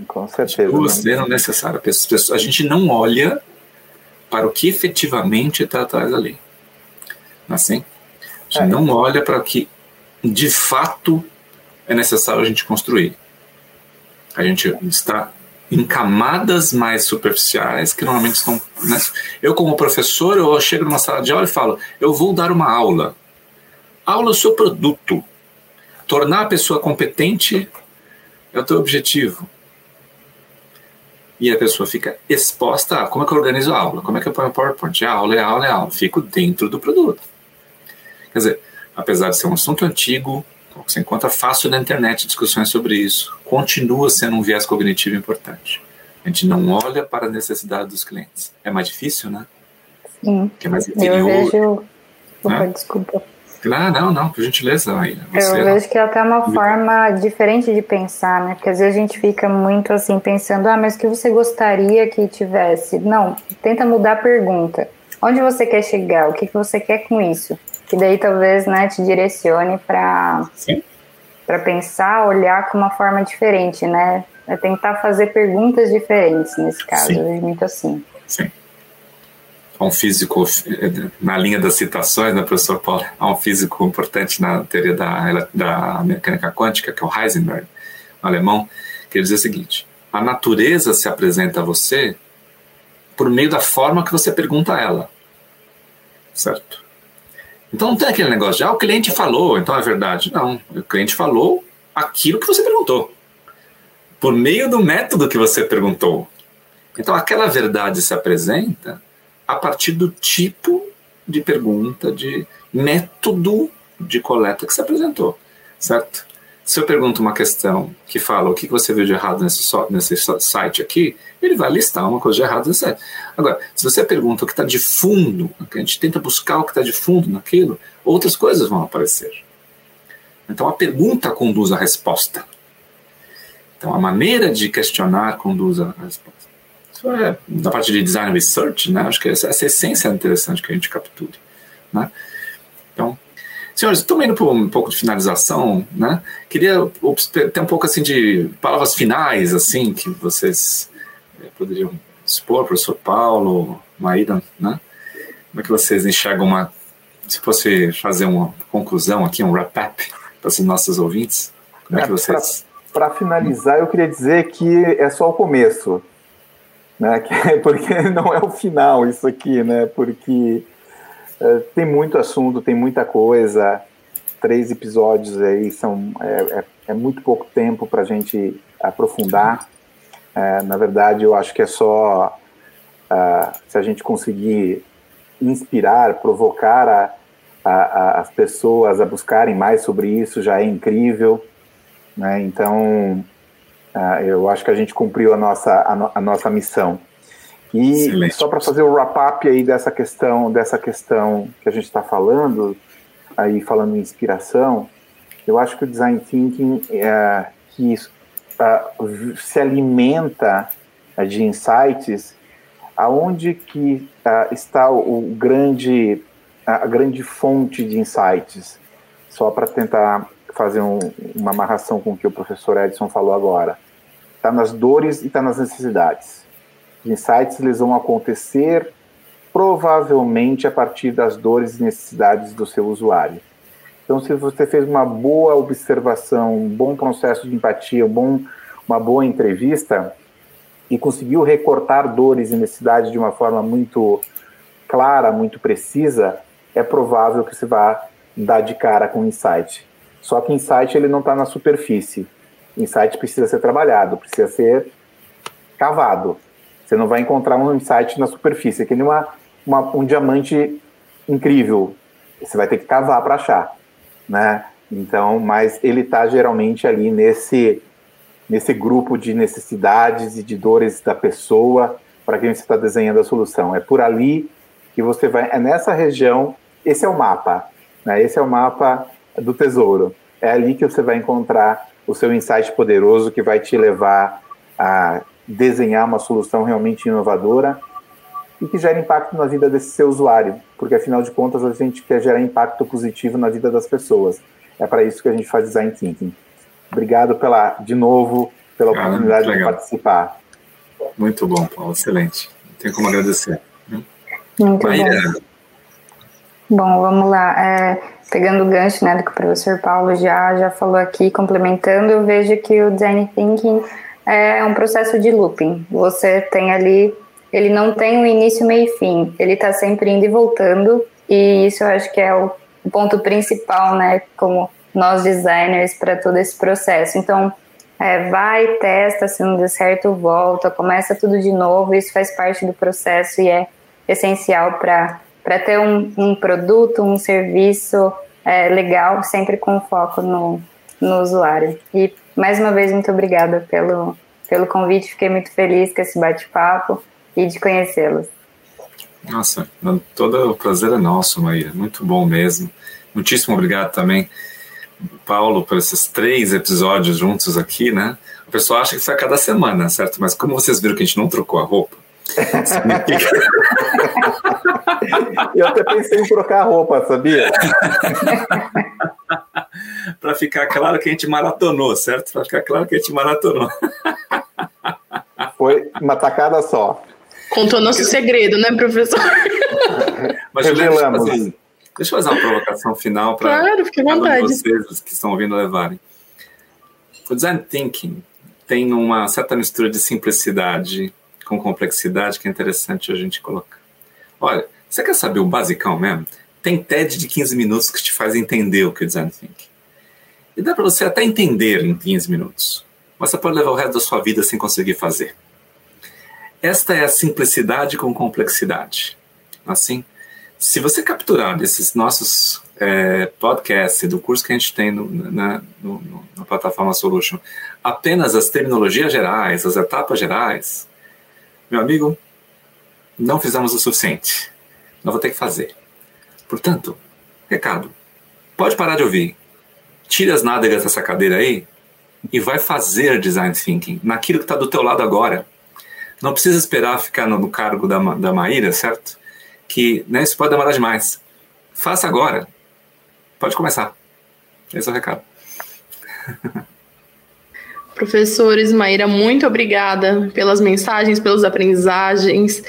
Com certeza. Continua sendo necessário. A gente não olha para o que efetivamente está atrás da lei. Assim? A gente é. não olha para o que de fato é necessário a gente construir. A gente está em camadas mais superficiais que normalmente estão. Né? Eu, como professor, eu chego numa sala de aula e falo: eu vou dar uma aula. Aula é o seu produto. Tornar a pessoa competente é o teu objetivo. E a pessoa fica exposta a como é que eu organizo a aula, como é que eu ponho o PowerPoint. A aula é aula, é aula. Fico dentro do produto. Quer dizer, apesar de ser um assunto antigo, você encontra fácil na internet discussões sobre isso. Continua sendo um viés cognitivo importante. A gente não olha para a necessidade dos clientes. É mais difícil, né? Sim. Que é mais interior. Eu vejo. Opa, né? desculpa. Ah, não, não, por gentileza, aí. Eu vejo que é até uma forma diferente de pensar, né? Porque às vezes a gente fica muito assim pensando, ah, mas o que você gostaria que tivesse? Não, tenta mudar a pergunta. Onde você quer chegar? O que você quer com isso? Que daí talvez né, te direcione para para pensar, olhar com uma forma diferente, né? É tentar fazer perguntas diferentes nesse caso, Sim. eu vejo muito assim. Sim há um físico, na linha das citações, né, professor Paulo, há um físico importante na teoria da, da mecânica quântica, que é o Heisenberg, um alemão, que ele o seguinte: a natureza se apresenta a você por meio da forma que você pergunta a ela. Certo? Então não tem aquele negócio de, ah, o cliente falou, então é verdade. Não, o cliente falou aquilo que você perguntou. Por meio do método que você perguntou. Então aquela verdade se apresenta a partir do tipo de pergunta, de método de coleta que se apresentou, certo? Se eu pergunto uma questão que fala o que você viu de errado nesse, nesse site aqui, ele vai listar uma coisa de errado nesse site. Agora, se você pergunta o que está de fundo, a gente tenta buscar o que está de fundo naquilo, outras coisas vão aparecer. Então a pergunta conduz à resposta. Então a maneira de questionar conduz à resposta. Isso é da parte de design research, né? Acho que essa, essa essência é interessante que a gente capture, né? Então, senhores, estamos indo para um pouco de finalização, né? Queria ter um pouco assim de palavras finais, assim, que vocês eh, poderiam expor, professor Paulo, Maíra, né? Como é que vocês enxergam uma, se fosse fazer uma conclusão aqui, um wrap-up para os nossos ouvintes? Como é, é que vocês... Para finalizar, eu queria dizer que é só o começo né? (laughs) Porque não é o final isso aqui, né? Porque é, tem muito assunto, tem muita coisa. Três episódios aí são é, é, é muito pouco tempo para a gente aprofundar. É, na verdade, eu acho que é só uh, se a gente conseguir inspirar, provocar a, a, a, as pessoas a buscarem mais sobre isso, já é incrível. Né? Então, eu acho que a gente cumpriu a nossa, a, a nossa missão. E Excelente. só para fazer o wrap-up aí dessa questão, dessa questão que a gente está falando, aí falando em inspiração, eu acho que o design thinking é, que uh, se alimenta de insights, aonde que uh, está o, o grande a grande fonte de insights, só para tentar fazer um, uma amarração com o que o professor Edson falou agora. Está nas dores e está nas necessidades. Os insights eles vão acontecer provavelmente a partir das dores e necessidades do seu usuário. Então, se você fez uma boa observação, um bom processo de empatia, um bom, uma boa entrevista e conseguiu recortar dores e necessidades de uma forma muito clara, muito precisa, é provável que você vá dar de cara com insight. Só que insight ele não está na superfície. Insight precisa ser trabalhado, precisa ser cavado. Você não vai encontrar um insight na superfície, que nem uma, uma, um diamante incrível. Você vai ter que cavar para achar, né? Então, mas ele está geralmente ali nesse nesse grupo de necessidades e de dores da pessoa para quem você está desenhando a solução. É por ali que você vai, é nessa região, esse é o mapa, né? esse é o mapa do tesouro. É ali que você vai encontrar o seu insight poderoso que vai te levar a desenhar uma solução realmente inovadora e que gera impacto na vida desse seu usuário, porque afinal de contas a gente quer gerar impacto positivo na vida das pessoas. É para isso que a gente faz design thinking. Obrigado pela, de novo, pela oportunidade de participar. Muito bom, Paulo, excelente. Não tem como agradecer. Muito Maíra. bom. Bom, vamos lá. É, pegando o gancho né, do que o professor Paulo já, já falou aqui, complementando, eu vejo que o design thinking é um processo de looping. Você tem ali, ele não tem um início, meio e fim. Ele está sempre indo e voltando, e isso eu acho que é o ponto principal, né, como nós designers para todo esse processo. Então, é, vai, testa, se não der certo, volta, começa tudo de novo. Isso faz parte do processo e é essencial para ter um, um, produto, um serviço é, legal, sempre com foco no, no usuário. E mais uma vez, muito obrigada pelo, pelo convite. Fiquei muito feliz com esse bate-papo e de conhecê-los. Nossa, todo o prazer é nosso, Maíra. Muito bom mesmo. Muitíssimo obrigado também, Paulo, por esses três episódios juntos aqui, né? O pessoal acha que isso é cada semana, certo? Mas como vocês viram que a gente não trocou a roupa, (laughs) (laughs) Eu até pensei em trocar a roupa, sabia? (laughs) Para ficar claro que a gente maratonou, certo? Para ficar claro que a gente maratonou. (laughs) Foi uma tacada só. Contou nosso segredo, né, professor? Mas, Revelamos. Deixa eu, fazer, deixa eu fazer uma provocação final para claro, vocês que estão ouvindo levarem. O design thinking tem uma certa mistura de simplicidade com complexidade que é interessante a gente colocar. Olha, você quer saber o basicão mesmo? Tem TED de 15 minutos que te faz entender o que é design thinking. E dá para você até entender em 15 minutos, mas você pode levar o resto da sua vida sem conseguir fazer. Esta é a simplicidade com complexidade. Assim, se você capturar desses nossos é, podcasts do curso que a gente tem no, na, no, no, na plataforma Solution apenas as terminologias gerais, as etapas gerais, meu amigo, não fizemos o suficiente. Não vou ter que fazer. Portanto, recado, pode parar de ouvir. Tira as nádegas dessa cadeira aí e vai fazer design thinking naquilo que está do teu lado agora. Não precisa esperar ficar no, cargo da, da Maíra, certo? Que né, isso pode demorar demais. Faça agora. Pode começar. Esse é o recado. (laughs) Professores, Maíra, muito obrigada pelas mensagens, pelas aprendizagens,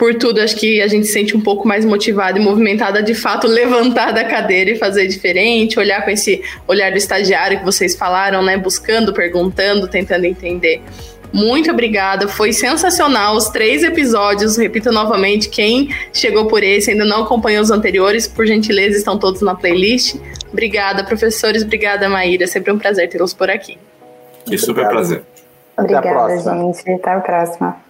por tudo. Acho que a gente se sente um pouco mais motivada e movimentada de fato levantar da cadeira e fazer diferente, olhar com esse olhar do estagiário que vocês falaram, né? Buscando, perguntando, tentando entender. Muito obrigada, foi sensacional os três episódios. Repito novamente, quem chegou por esse ainda não acompanhou os anteriores, por gentileza, estão todos na playlist. Obrigada, professores, obrigada, Maíra. Sempre um prazer tê-los por aqui. E super prazer. Obrigada, gente. Até a próxima.